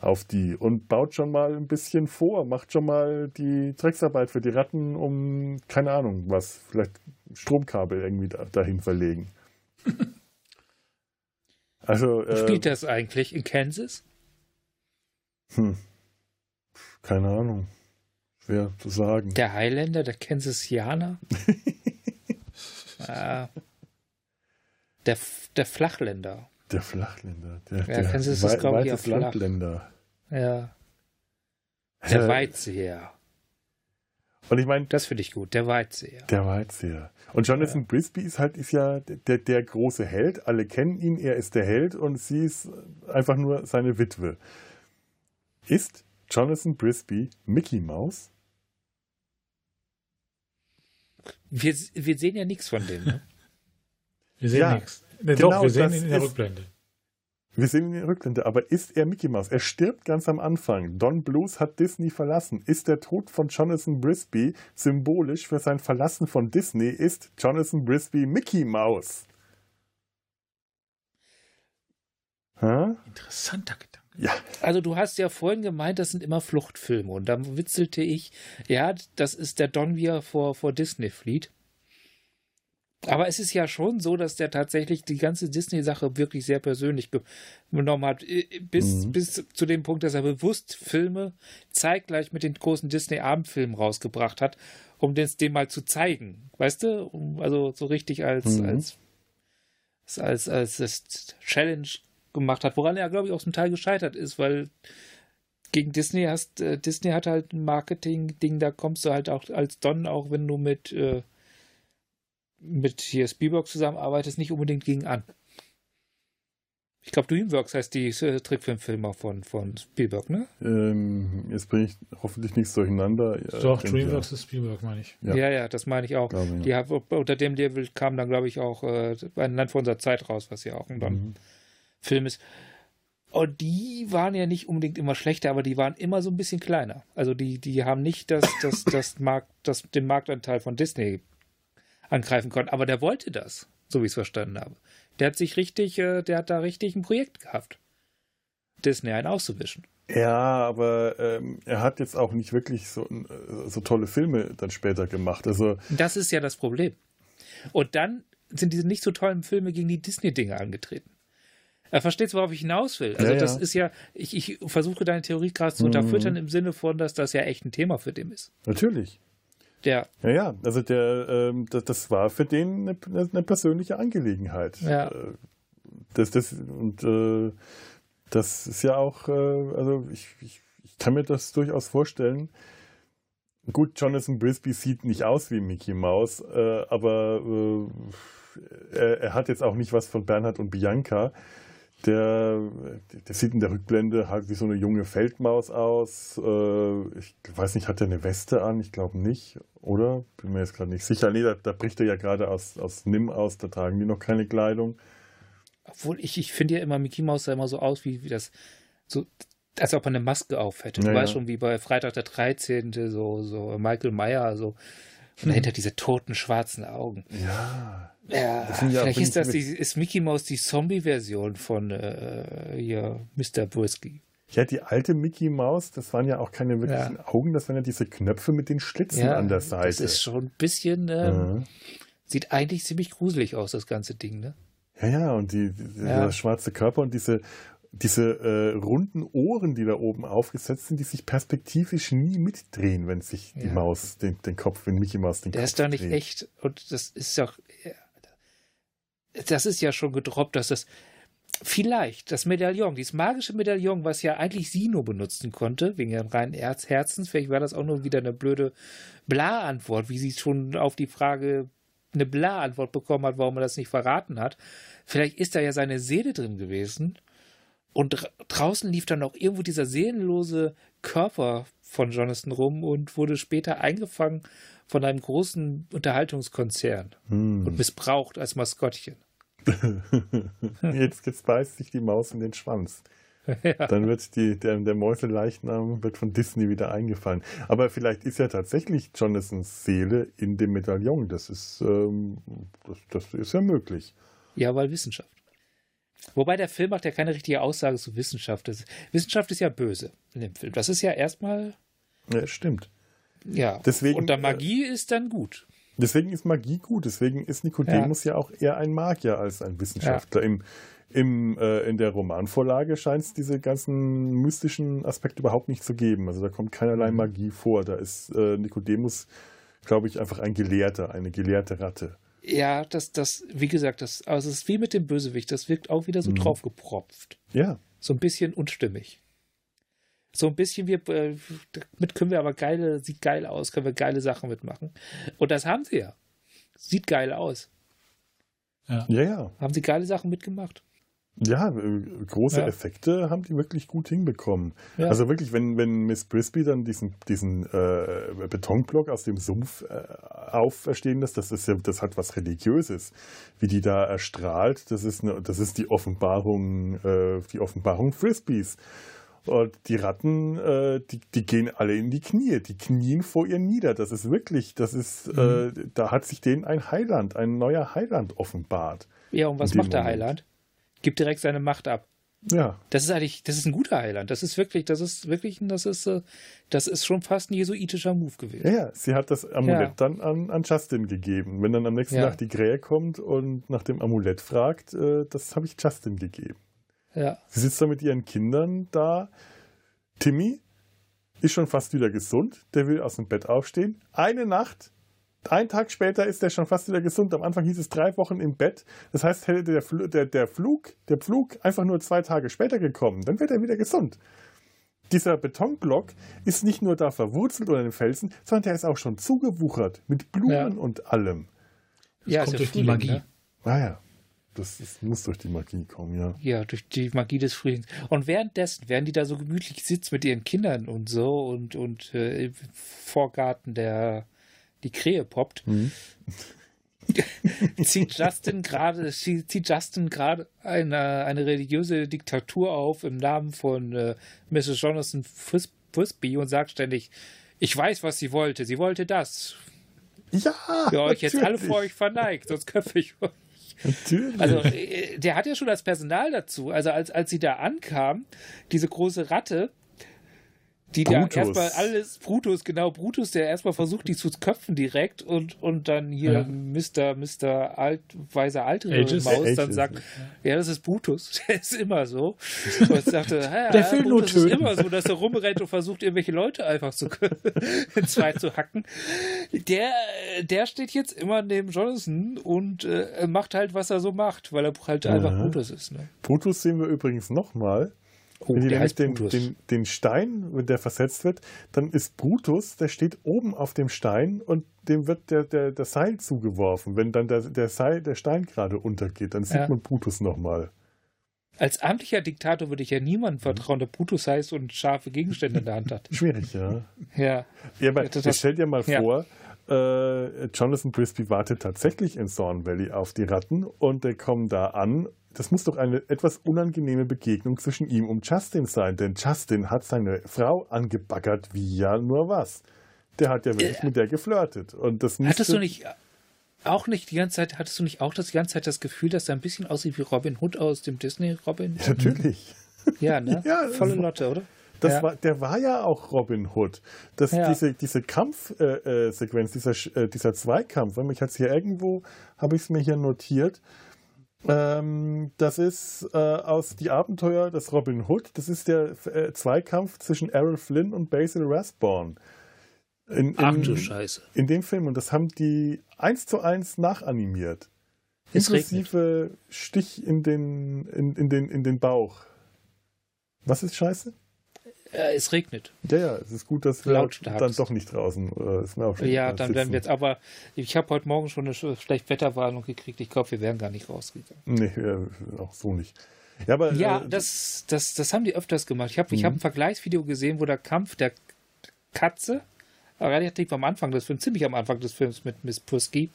auf die und baut schon mal ein bisschen vor, macht schon mal die Drecksarbeit für die Ratten, um, keine Ahnung, was, vielleicht Stromkabel irgendwie da, dahin verlegen. also, äh, Spielt das eigentlich in Kansas? Hm. Keine Ahnung. Schwer zu sagen. Der Highlander, der Kansasianer? ah. der, der Flachländer. Der Flachländer. Der, ja, der Kansas ist, glaube ich, Landländer. Ja. Der äh, Weitseher. Und ich meine. Das finde ich gut, der Weitseher. Der Weitseher. Und Jonathan ja. Brisby ist halt ist ja der, der große Held. Alle kennen ihn, er ist der Held und sie ist einfach nur seine Witwe. Ist Jonathan Brisby Mickey Mouse? Wir, wir sehen ja nichts von dem, ne? Wir sehen ja, nichts. Genau, Doch, wir sehen ihn in der Rückblende. Wir sehen ihn in der Rückblende, aber ist er Mickey Mouse? Er stirbt ganz am Anfang. Don Blues hat Disney verlassen. Ist der Tod von Jonathan Brisby symbolisch für sein Verlassen von Disney? Ist Jonathan Brisby Mickey Mouse? Hä? Interessanter Gedanke. Ja. Also du hast ja vorhin gemeint, das sind immer Fluchtfilme und dann witzelte ich, ja, das ist der Don, wie er vor, vor Disney flieht. Aber es ist ja schon so, dass der tatsächlich die ganze Disney-Sache wirklich sehr persönlich genommen hat. Bis, mhm. bis zu dem Punkt, dass er bewusst Filme zeitgleich mit den großen Disney-Abendfilmen rausgebracht hat, um das dem mal zu zeigen. Weißt du? Also so richtig als, mhm. als, als, als, als Challenge gemacht hat, woran er, glaube ich, auch zum Teil gescheitert ist, weil gegen Disney hast, äh, Disney hat halt ein Marketing-Ding, da kommst du halt auch als Don, auch wenn du mit äh, mit hier Spielberg zusammenarbeitest, nicht unbedingt gegen an. Ich glaube, Dreamworks heißt die äh, Trickfilmfilmer von, von Spielberg, ne? Ähm, jetzt bringe ich hoffentlich nichts durcheinander. Doch, Dreamworks ja. ist Spielberg, meine ich. Ja. ja, ja, das meine ich auch. Glaube, ja. die, unter dem Level kam dann, glaube ich, auch äh, ein Land vor unserer Zeit raus, was ja auch dann mhm. Film ist. Und die waren ja nicht unbedingt immer schlechter, aber die waren immer so ein bisschen kleiner. Also die, die haben nicht das, das, das Markt, das, den Marktanteil von Disney angreifen können. Aber der wollte das, so wie ich es verstanden habe. Der hat sich richtig, äh, der hat da richtig ein Projekt gehabt. Disney einen auszuwischen. Ja, aber ähm, er hat jetzt auch nicht wirklich so, äh, so tolle Filme dann später gemacht. Also das ist ja das Problem. Und dann sind diese nicht so tollen Filme gegen die Disney-Dinge angetreten. Er versteht, worauf ich hinaus will. Also, ja, das ja. ist ja, ich, ich, versuche deine Theorie gerade zu mhm. unterfüttern im Sinne von, dass das ja echt ein Thema für den ist. Natürlich. Der. Ja, ja, also der, ähm, das, das, war für den eine, eine persönliche Angelegenheit. Ja. Äh, das, das, und äh, das ist ja auch, äh, also ich, ich, ich, kann mir das durchaus vorstellen. Gut, Jonathan Brisby sieht nicht aus wie Mickey Mouse, äh, aber äh, er, er, hat jetzt auch nicht was von Bernhard und Bianca. Der, der sieht in der Rückblende halt wie so eine junge Feldmaus aus. Äh, ich weiß nicht, hat er eine Weste an? Ich glaube nicht, oder? Bin mir jetzt gerade nicht sicher. Nee, da, da, bricht er ja gerade aus, aus Nim aus, da tragen die noch keine Kleidung. Obwohl ich, ich finde ja immer, Mickey Mouse sah immer so aus, wie, wie das, so, als ob er eine Maske auf hätte. Du ja, weißt schon, wie bei Freitag der 13. so, so Michael Meyer, so. Und dahinter diese toten schwarzen Augen. Ja. Ja, vielleicht ist das die, ist Mickey Mouse die Zombie-Version von äh, hier Mr. Brisky. Ja, die alte Mickey Mouse, das waren ja auch keine wirklichen ja. Augen, das waren ja diese Knöpfe mit den Schlitzen ja, an der Seite. Das ist schon ein bisschen, ähm, mhm. sieht eigentlich ziemlich gruselig aus, das ganze Ding, ne? Ja, ja, und die, die ja. der schwarze Körper und diese, diese äh, runden Ohren, die da oben aufgesetzt sind, die sich perspektivisch nie mitdrehen, wenn sich die Maus den, den Kopf, wenn Mickey Maus den der Kopf Der ist doch nicht dreht. echt und das ist doch das ist ja schon gedroppt, dass das vielleicht das Medaillon, dieses magische Medaillon, was ja eigentlich Sino benutzen konnte, wegen ihrem reinen Herz Herzens, vielleicht war das auch nur wieder eine blöde Bla-Antwort, wie sie schon auf die Frage eine Bla-Antwort bekommen hat, warum er das nicht verraten hat. Vielleicht ist da ja seine Seele drin gewesen. Und draußen lief dann auch irgendwo dieser seelenlose Körper von Jonathan rum und wurde später eingefangen von einem großen Unterhaltungskonzern hm. und missbraucht als Maskottchen. jetzt, jetzt beißt sich die Maus in den Schwanz. Ja. Dann wird die, der, der Mäuseleichnam wird von Disney wieder eingefallen. Aber vielleicht ist ja tatsächlich Jonathans Seele in dem Medaillon. Das ist, ähm, das, das ist ja möglich. Ja, weil Wissenschaft. Wobei der Film macht ja keine richtige Aussage zu Wissenschaft. Wissenschaft ist ja böse in dem Film. Das ist ja erstmal. Ja, stimmt. Ja. Deswegen, und der Magie äh, ist dann gut. Deswegen ist Magie gut. Deswegen ist Nikodemus ja, ja auch eher ein Magier als ein Wissenschaftler. Ja. Im, im, äh, in der Romanvorlage scheint es diese ganzen mystischen Aspekte überhaupt nicht zu geben. Also da kommt keinerlei mhm. Magie vor. Da ist äh, Nikodemus, glaube ich, einfach ein Gelehrter, eine gelehrte Ratte. Ja, das, das, wie gesagt, das, also es ist wie mit dem Bösewicht, das wirkt auch wieder so mhm. draufgepropft. Ja. So ein bisschen unstimmig. So ein bisschen, wir, äh, damit können wir aber geile, sieht geil aus, können wir geile Sachen mitmachen. Und das haben sie ja. Sieht geil aus. Ja, ja. ja. Haben sie geile Sachen mitgemacht. Ja, äh, große ja. Effekte haben die wirklich gut hinbekommen. Ja. Also wirklich, wenn, wenn Miss Brisby dann diesen, diesen äh, Betonblock aus dem Sumpf äh, auferstehen lässt, das ist ja, das hat was Religiöses. Wie die da erstrahlt, das ist, eine, das ist die Offenbarung, äh, die Offenbarung Frisbees. Und die Ratten, äh, die, die gehen alle in die Knie, die knien vor ihr nieder. Das ist wirklich, das ist, mhm. äh, da hat sich denen ein Heiland, ein neuer Heiland offenbart. Ja, und was macht der Heiland? Gibt direkt seine Macht ab. Ja. Das ist eigentlich, das ist ein guter Heiland. Das ist wirklich, das ist wirklich, das ist, äh, das ist schon fast ein jesuitischer Move gewesen. Ja, ja. sie hat das Amulett ja. dann an, an Justin gegeben. Wenn dann am nächsten ja. Tag die Krähe kommt und nach dem Amulett fragt, äh, das habe ich Justin gegeben. Ja. Sie sitzt da mit ihren Kindern da. Timmy ist schon fast wieder gesund. Der will aus dem Bett aufstehen. Eine Nacht. Ein Tag später ist er schon fast wieder gesund. Am Anfang hieß es drei Wochen im Bett. Das heißt, hätte der, Fl der, der, Flug, der Flug einfach nur zwei Tage später gekommen, dann wäre er wieder gesund. Dieser Betonblock ist nicht nur da verwurzelt oder in Felsen, sondern der ist auch schon zugewuchert mit Blumen ja. und allem. Das ja, kommt durch die Magie. Ne? Das, das, muss durch die Magie kommen, ja. Ja, durch die Magie des Frühlings. Und währenddessen, während die da so gemütlich sitzt mit ihren Kindern und so und, und äh, im Vorgarten der die Krähe poppt, mhm. zieht Justin gerade zieht Justin gerade eine, eine religiöse Diktatur auf im Namen von äh, Mrs. Jonathan Frisbee und sagt ständig, ich weiß, was sie wollte. Sie wollte das. Ja. Für euch jetzt alle vor euch verneigt, sonst köpfe ich euch. Natürlich. Also, äh, der hat ja schon das Personal dazu. Also, als, als sie da ankam, diese große Ratte, die Brutus. da erstmal alles, Brutus, genau, Brutus, der erstmal versucht, die zu köpfen direkt und, und dann hier ja. Mr. Mr. Alt, weiser alte Ages. Maus Ages. dann sagt, ja, das ist Brutus, der ist immer so. Und ich sagte, ja, der will nur töten. ist immer so, dass er rumrennt und versucht, irgendwelche Leute einfach zu in zwei zu hacken. Der, der steht jetzt immer neben Jonathan und äh, macht halt, was er so macht, weil er halt Aha. einfach Brutus ist. Ne? Brutus sehen wir übrigens nochmal Oh, wenn die nämlich den, den, den, Stein, wenn der versetzt wird, dann ist Brutus, der steht oben auf dem Stein und dem wird der, der, der Seil zugeworfen. Wenn dann der, der, Seil, der Stein gerade untergeht, dann sieht ja. man Brutus nochmal. Als amtlicher Diktator würde ich ja niemandem vertrauen, der Brutus heißt und scharfe Gegenstände in der Hand hat. Schwierig, ja. Ja. ja aber das, stell dir mal ja. vor, äh, Jonathan Brisby wartet tatsächlich in Thorn Valley auf die Ratten und der kommt da an das muss doch eine etwas unangenehme Begegnung zwischen ihm und Justin sein, denn Justin hat seine Frau angebaggert wie ja nur was. Der hat ja wirklich äh, mit der geflirtet. Und das hattest du nicht auch nicht die ganze Zeit, hattest du nicht auch das die ganze Zeit das Gefühl, dass er ein bisschen aussieht wie Robin Hood aus dem Disney Robin? Ja, natürlich. Ja, ne? Ja, Volle Lotte, oder? Das ja. war, der war ja auch Robin Hood. Das, ja. Diese, diese Kampfsequenz, äh, äh, dieser, äh, dieser Zweikampf, ich hatte hier irgendwo, habe ich es mir hier notiert, ähm, das ist äh, aus Die Abenteuer des Robin Hood. Das ist der äh, Zweikampf zwischen Errol Flynn und Basil Rathbone. In, in, Ach du Scheiße. In dem Film. Und das haben die eins zu eins nachanimiert. Es Inklusive regnet. Stich in den, in, in, den, in den Bauch. Was ist scheiße? Äh, es regnet. Ja, ja, es ist gut, dass wir Lautstark. dann doch nicht draußen äh, Ja, dann sitzen. werden wir jetzt, aber ich habe heute Morgen schon eine Schlechtwetterwarnung gekriegt. Ich glaube, wir wären gar nicht rausgegangen. Nee, äh, auch so nicht. Ja, aber, ja äh, das, das, das haben die öfters gemacht. Ich habe mhm. hab ein Vergleichsvideo gesehen, wo der Kampf der Katze, relativ am Anfang des Films, ziemlich am Anfang des Films mit Miss Pusky,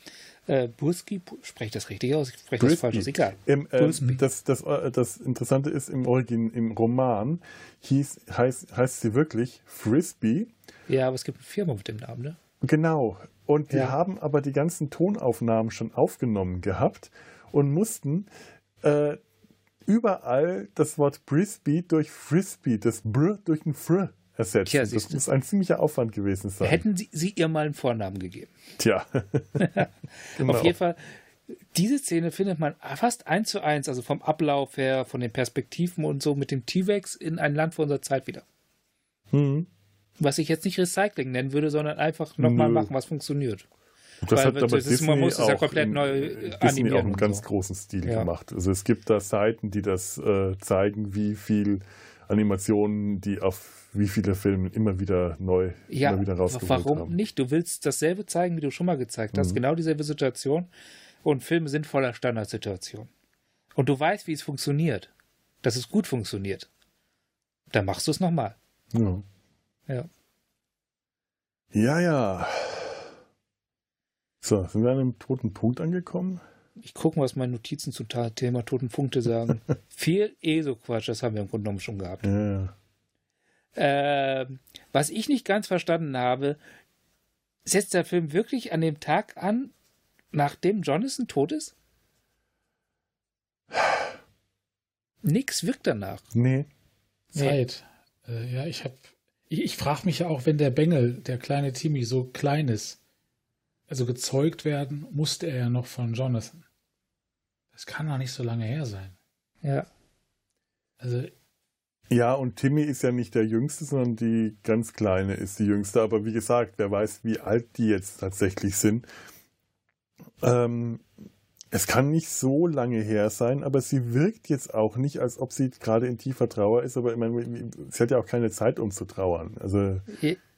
äh, Burski, spreche ich das richtig aus? Ich spreche das falsch aus, egal. Im, äh, das, das, äh, das Interessante ist, im Origin, im Roman hieß, heißt, heißt sie wirklich Frisbee. Ja, aber es gibt eine Firma mit dem Namen, ne? Genau. Und die ja. haben aber die ganzen Tonaufnahmen schon aufgenommen gehabt und mussten äh, überall das Wort Frisbee durch Frisbee, das Br durch ein Fr ersetzen. Tja, das muss ein ziemlicher Aufwand gewesen sein. Hätten Sie, Sie ihr mal einen Vornamen gegeben. Tja. genau. Auf jeden Fall, diese Szene findet man fast eins zu eins, also vom Ablauf her, von den Perspektiven und so mit dem T-Rex in ein Land vor unserer Zeit wieder. Mhm. Was ich jetzt nicht Recycling nennen würde, sondern einfach nochmal machen, was funktioniert. Das Weil, hat aber Disney man muss es ja komplett neu Disney auch im ganz so. großen Stil ja. gemacht. Also es gibt da Seiten, die das äh, zeigen, wie viel Animationen, die auf wie viele Filme immer wieder neu ja, immer wieder rausgeholt warum haben. nicht? Du willst dasselbe zeigen, wie du schon mal gezeigt hast. Mhm. Genau dieselbe Situation. Und Filme sind voller Standardsituationen. Und du weißt, wie es funktioniert. Dass es gut funktioniert. Dann machst du es nochmal. Ja. Ja. Ja, ja. So, sind wir an einem toten Punkt angekommen? Ich gucke, was meine Notizen zum Thema toten Punkte sagen. Viel ESO-Quatsch, das haben wir im Grunde genommen schon gehabt. Ja. Äh, was ich nicht ganz verstanden habe, setzt der Film wirklich an dem Tag an, nachdem Jonathan tot ist? Nix wirkt danach. Nee. Zeit. Nee. Äh, ja, ich habe. Ich, ich frage mich ja auch, wenn der Bengel, der kleine Timmy, so klein ist, also gezeugt werden, musste er ja noch von Jonathan. Das kann doch nicht so lange her sein. Ja. Also ja, und Timmy ist ja nicht der Jüngste, sondern die ganz Kleine ist die Jüngste. Aber wie gesagt, wer weiß, wie alt die jetzt tatsächlich sind. Ähm, es kann nicht so lange her sein, aber sie wirkt jetzt auch nicht, als ob sie gerade in tiefer Trauer ist. Aber ich meine, sie hat ja auch keine Zeit, um zu trauern. Also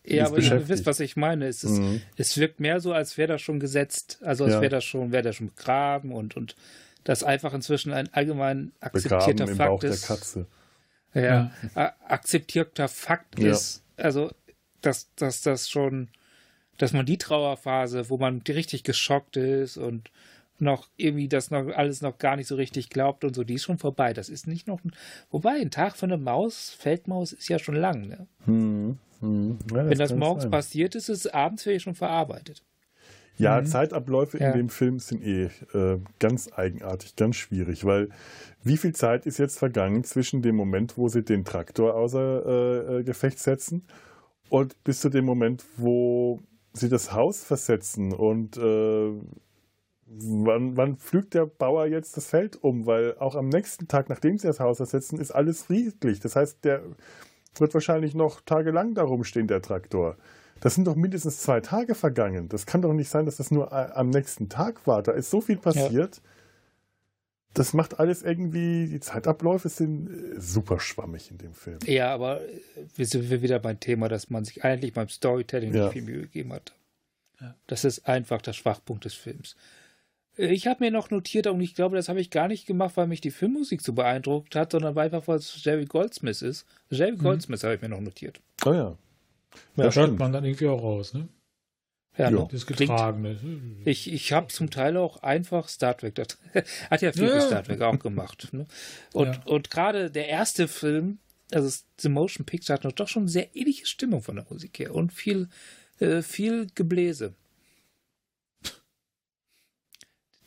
ja, aber ihr wisst, was ich meine. Es, ist, mhm. es wirkt mehr so, als wäre das schon gesetzt. Also als ja. wäre das schon, wäre das schon begraben und, und das einfach inzwischen ein allgemein akzeptierter begraben Fakt im Bauch ist. Der Katze ja, ja. akzeptierter Fakt ja. ist, also dass, dass das schon dass man die Trauerphase, wo man richtig geschockt ist und noch irgendwie das noch alles noch gar nicht so richtig glaubt und so, die ist schon vorbei. Das ist nicht noch. Wobei, ein Tag für eine Maus, Feldmaus, ist ja schon lang. Ne? Hm, hm. Ja, das Wenn das morgens sein. passiert ist, ist es abends vielleicht schon verarbeitet. Ja, mhm. Zeitabläufe ja. in dem Film sind eh äh, ganz eigenartig, ganz schwierig, weil wie viel Zeit ist jetzt vergangen zwischen dem Moment, wo sie den Traktor außer äh, äh Gefecht setzen und bis zu dem Moment, wo sie das Haus versetzen und äh, wann, wann pflügt der Bauer jetzt das Feld um? Weil auch am nächsten Tag, nachdem sie das Haus versetzen, ist alles friedlich. Das heißt, der wird wahrscheinlich noch tagelang darum stehen, der Traktor. Das sind doch mindestens zwei Tage vergangen. Das kann doch nicht sein, dass das nur äh, am nächsten Tag war. Da ist so viel passiert. Ja. Das macht alles irgendwie, die Zeitabläufe sind äh, super schwammig in dem Film. Ja, aber äh, wir sind wieder beim Thema, dass man sich eigentlich beim Storytelling ja. nicht viel Mühe gegeben hat. Das ist einfach der Schwachpunkt des Films. Ich habe mir noch notiert, und ich glaube, das habe ich gar nicht gemacht, weil mich die Filmmusik so beeindruckt hat, sondern weil einfach, was Jerry Goldsmith ist. Jerry mhm. Goldsmith habe ich mir noch notiert. Oh ja. Ja, das hört man dann irgendwie auch raus, ne? Ja, ja. das Getragene. Ich, ich habe zum Teil auch einfach Star Trek. Das hat ja viel ja. für Star Trek auch gemacht. Ne? Und, ja. und gerade der erste Film, also The Motion Picture, hat noch doch schon eine sehr ähnliche Stimmung von der Musik her und viel, äh, viel Gebläse.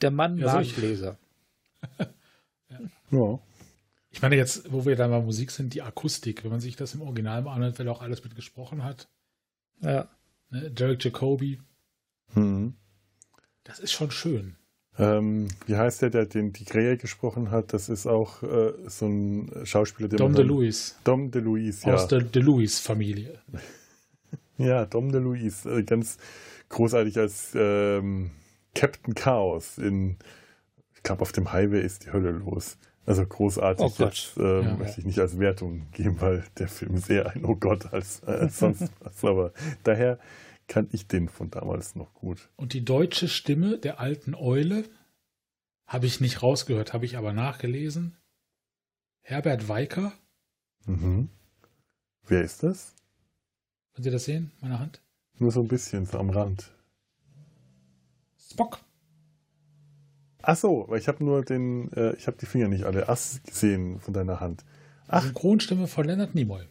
Der Mann ja, mag Gläser. ja. Ich meine jetzt, wo wir da mal Musik sind, die Akustik, wenn man sich das im Original mal anhört, weil er auch alles mit gesprochen hat. Ja. Ne, Derek Jacobi. Mhm. Das ist schon schön. Ähm, wie heißt der, der den die Krähe gesprochen hat? Das ist auch äh, so ein Schauspieler, der Dom DeLuise. Dom DeLuise, ja. Aus der DeLuise-Familie. ja, Dom DeLuise. Äh, ganz großartig als ähm, Captain Chaos in, ich glaube, auf dem Highway ist die Hölle los. Also großartig. Oh jetzt ähm, ja, möchte ich nicht als Wertung geben, weil der Film sehr ein Oh Gott als, äh, sonst was. Aber daher kann ich den von damals noch gut. Und die deutsche Stimme der alten Eule habe ich nicht rausgehört, habe ich aber nachgelesen. Herbert Weicker. Mhm. Wer ist das? Können Sie das sehen, meine Hand? Nur so ein bisschen, so am Rand. Spock. Ach so, weil ich habe nur den, äh, ich habe die Finger nicht alle Ass gesehen von deiner Hand. Ach. Synchronstimme von Leonard Nimoy.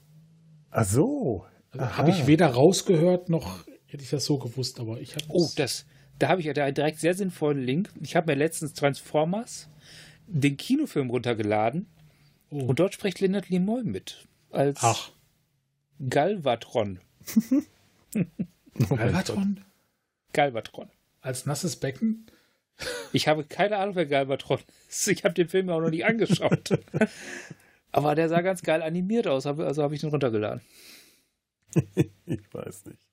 Ach so. Also habe ich weder rausgehört noch hätte ich das so gewusst, aber ich habe. Oh, das, da habe ich ja direkt sehr sinnvollen Link. Ich habe mir letztens Transformers, den Kinofilm runtergeladen oh. und dort spricht Leonard Nimoy mit als Ach. Galvatron. Galvatron? Galvatron. Als nasses Becken? Ich habe keine Ahnung, wer Galvatron ist. Ich habe den Film ja auch noch nie angeschaut. Aber der sah ganz geil animiert aus, also habe ich ihn runtergeladen. ich weiß nicht.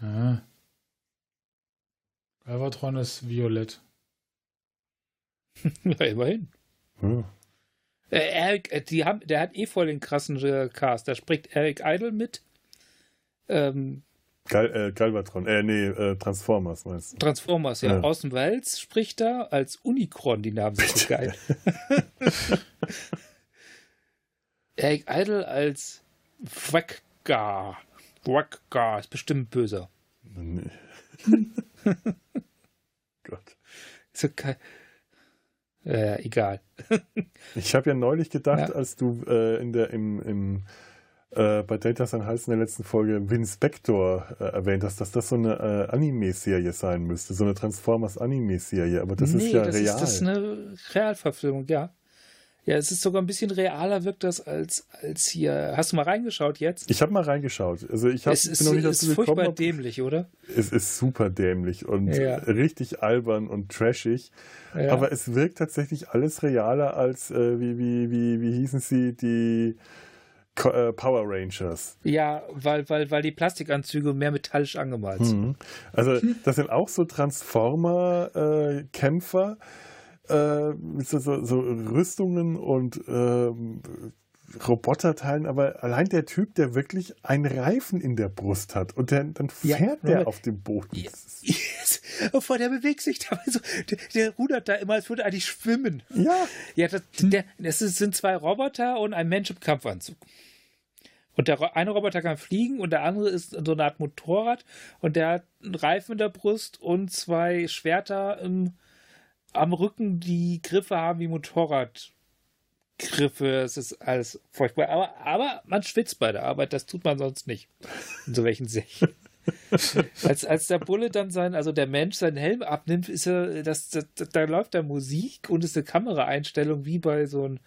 Ja. Galvatron ist violett. ja, immerhin. Hm. Äh, Eric, äh, die haben, der hat eh voll den krassen Cast. Da spricht Eric Idle mit. Ähm, Gal, äh, Galvatron, äh, nee, äh, Transformers meinst du? Transformers, ja. ja. Orson Welles spricht da als Unicron, die Namen sind so geil. Eric Idle als Wacka. Wacka ist bestimmt böser. Nee. Gott. So geil. Äh, egal. ich habe ja neulich gedacht, ja. als du äh, in der, im, im äh, bei Data San Hals in der letzten Folge Winspector äh, erwähnt hast, dass das so eine äh, Anime-Serie sein müsste, so eine Transformers-Anime-Serie, aber das nee, ist ja das real. das ist eine Realverfilmung, ja. Ja, es ist sogar ein bisschen realer, wirkt das als, als hier. Hast du mal reingeschaut jetzt? Ich habe mal reingeschaut. Also ich hab, es ist, bin noch nicht dazu ist gekommen. furchtbar dämlich, oder? Es ist super dämlich und ja. richtig albern und trashig. Ja. Aber es wirkt tatsächlich alles realer als, äh, wie, wie, wie, wie hießen sie, die Power Rangers. Ja, weil, weil, weil die Plastikanzüge mehr metallisch angemalt sind. Mhm. Also das sind auch so Transformer-Kämpfer äh, mit so, so, Rüstungen und ähm, Roboterteilen, aber allein der Typ, der wirklich einen Reifen in der Brust hat und der, dann fährt ja, der auf dem Boden. Yes. Yes. Oh, vor der bewegt sich da so, der, der, rudert da immer, als würde er eigentlich schwimmen. Ja. Ja, das, der, das sind zwei Roboter und ein Mensch im Kampfanzug. Und der eine Roboter kann fliegen und der andere ist so eine Art Motorrad und der hat einen Reifen in der Brust und zwei Schwerter im, am Rücken, die Griffe haben wie Motorradgriffe. Es ist alles furchtbar. Aber, aber man schwitzt bei der Arbeit, das tut man sonst nicht. In so welchen Serien. als, als der Bulle dann sein, also der Mensch seinen Helm abnimmt, ist er, das, das, da läuft da Musik und ist eine Kameraeinstellung wie bei so einem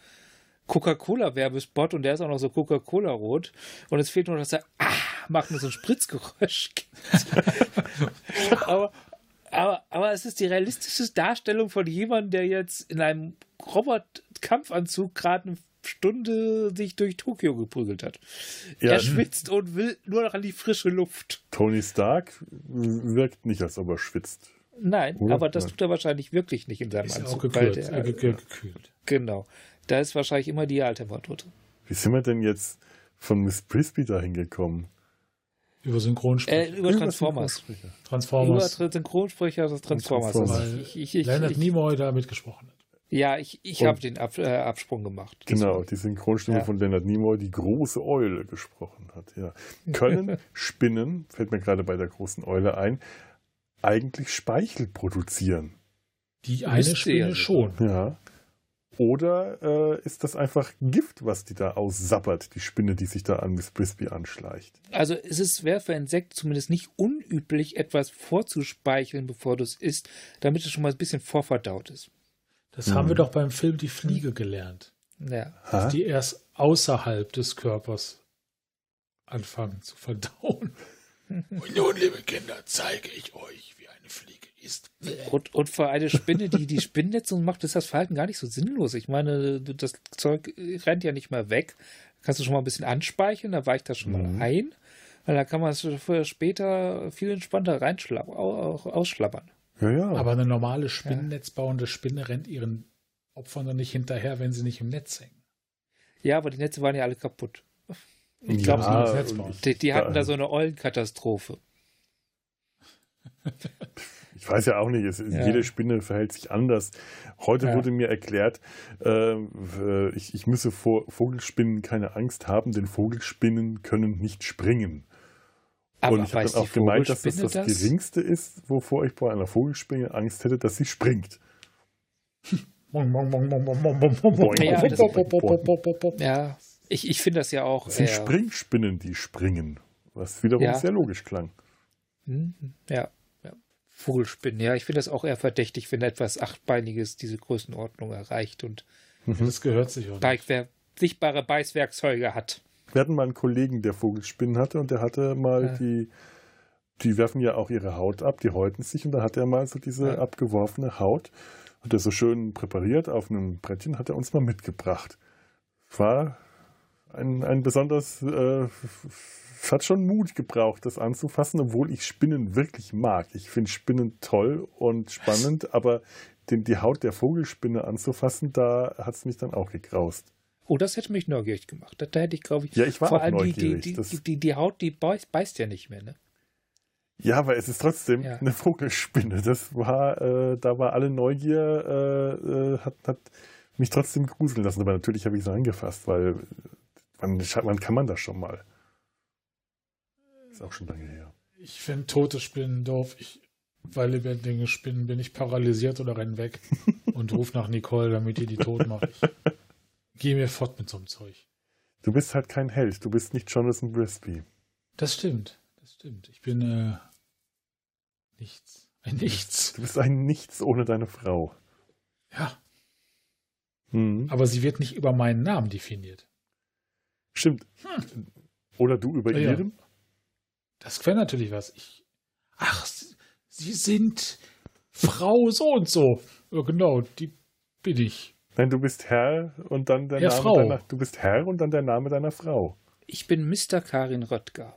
Coca-Cola-Werbespot und der ist auch noch so Coca-Cola-rot. Und es fehlt nur, dass er ah, macht nur so ein Spritzgeräusch. aber, aber, aber es ist die realistische Darstellung von jemandem, der jetzt in einem Robot-Kampfanzug gerade eine Stunde sich durch Tokio geprügelt hat. Ja. Er schwitzt und will nur noch an die frische Luft. Tony Stark wirkt nicht, als ob er schwitzt. Nein, Oder? aber das tut er wahrscheinlich wirklich nicht in seinem ist Anzug. Auch gekühlt, der, äh, gekühlt. Genau. Da ist wahrscheinlich immer die Idealtemperatur drin. Wie sind wir denn jetzt von Miss Prisby dahin gekommen? Über Synchronsprecher. Äh, über Transformers. Transformers. Über Synchronsprecher des Transformers. Transformers. Also ich, ich, ich, Leonard Nimoy da mitgesprochen hat. Ja, ich, ich habe den Ab, äh, Absprung gemacht. Genau, die Synchronstimme ja. von Leonard Nimoy, die große Eule gesprochen hat. Ja. Können Spinnen, fällt mir gerade bei der großen Eule ein, eigentlich Speichel produzieren? Die eine Spinne schon. Ja. Oder äh, ist das einfach Gift, was die da aussappert, die Spinne, die sich da an Miss Brisby anschleicht? Also es ist wäre für Insekten zumindest nicht unüblich, etwas vorzuspeicheln, bevor du es isst, damit es schon mal ein bisschen vorverdaut ist. Das hm. haben wir doch beim Film Die Fliege gelernt. Ja. Dass die erst außerhalb des Körpers anfangen zu verdauen. Und nun, liebe Kinder, zeige ich euch, wie eine Fliege ist. Und, und für eine Spinne, die die Spinnennetze macht, ist das Verhalten gar nicht so sinnlos. Ich meine, das Zeug rennt ja nicht mehr weg. Kannst du schon mal ein bisschen anspeicheln, da weicht das schon mhm. mal ein. Weil dann kann man es später viel entspannter ausschlabbern. Ja, ja. Aber eine normale spinnennetzbauende Spinne rennt ihren Opfern doch nicht hinterher, wenn sie nicht im Netz hängen. Ja, aber die Netze waren ja alle kaputt. Ich glaube, ja, die, die, hatten da so eine Eulenkatastrophe. Ich weiß ja auch nicht, es, ja. jede Spinne verhält sich anders. Heute ja. wurde mir erklärt, äh, ich, ich müsse vor Vogelspinnen keine Angst haben, denn Vogelspinnen können nicht springen. Aber und ich habe dann auch gemeint, dass das das, das Geringste ist, wovor ich bei einer Vogelspinne Angst hätte, dass sie springt. ja, ich, ich finde das ja auch. Es sind Springspinnen, die springen, was wiederum ja. sehr logisch klang. Mhm. Ja, Vogelspinnen, ja, ich finde das auch eher verdächtig, wenn etwas Achtbeiniges diese Größenordnung erreicht und mhm. das gehört sich auch nicht. sichtbare Beißwerkzeuge hat. Wir hatten mal einen Kollegen, der Vogelspinnen hatte und der hatte mal ja. die, die werfen ja auch ihre Haut ab, die häuten sich und da hat er mal so diese ja. abgeworfene Haut, hat er so schön präpariert auf einem Brettchen, hat er uns mal mitgebracht. War ein, ein besonders, äh, es hat schon Mut gebraucht, das anzufassen, obwohl ich Spinnen wirklich mag. Ich finde Spinnen toll und spannend, aber den, die Haut der Vogelspinne anzufassen, da hat es mich dann auch gegraust. Oh, das hätte mich neugierig gemacht. Da, hätte ich, glaube ich, ja, ich vor allem neugierig. Die, die, die, die, Haut, die beißt, beißt, ja nicht mehr, ne? Ja, aber es ist trotzdem ja. eine Vogelspinne. Das war, äh, da war alle Neugier, äh, äh hat, hat mich trotzdem gruseln lassen. Aber natürlich habe ich es angefasst, weil Wann, wann kann man das schon mal? Ist auch schon lange her. Ich finde tote Spinnen doof. Ich, bei lebendigen Spinnen bin ich paralysiert oder renn weg und ruf nach Nicole, damit die die tot macht. Ich geh mir fort mit so einem Zeug. Du bist halt kein Held. Du bist nicht Jonathan Brisby. Das stimmt. Das stimmt. Ich bin äh, nichts. Ein Nichts. Du bist ein Nichts ohne deine Frau. Ja. Mhm. Aber sie wird nicht über meinen Namen definiert. Stimmt. Hm. Oder du über ja, ihren? Das wäre natürlich was. Ich, ach, Sie sind Frau so und so. Ja, genau, die bin ich. Nein, du bist Herr und dann der ja, Name Frau. deiner Du bist Herr und dann der Name deiner Frau. Ich bin Mr. Karin Röttger.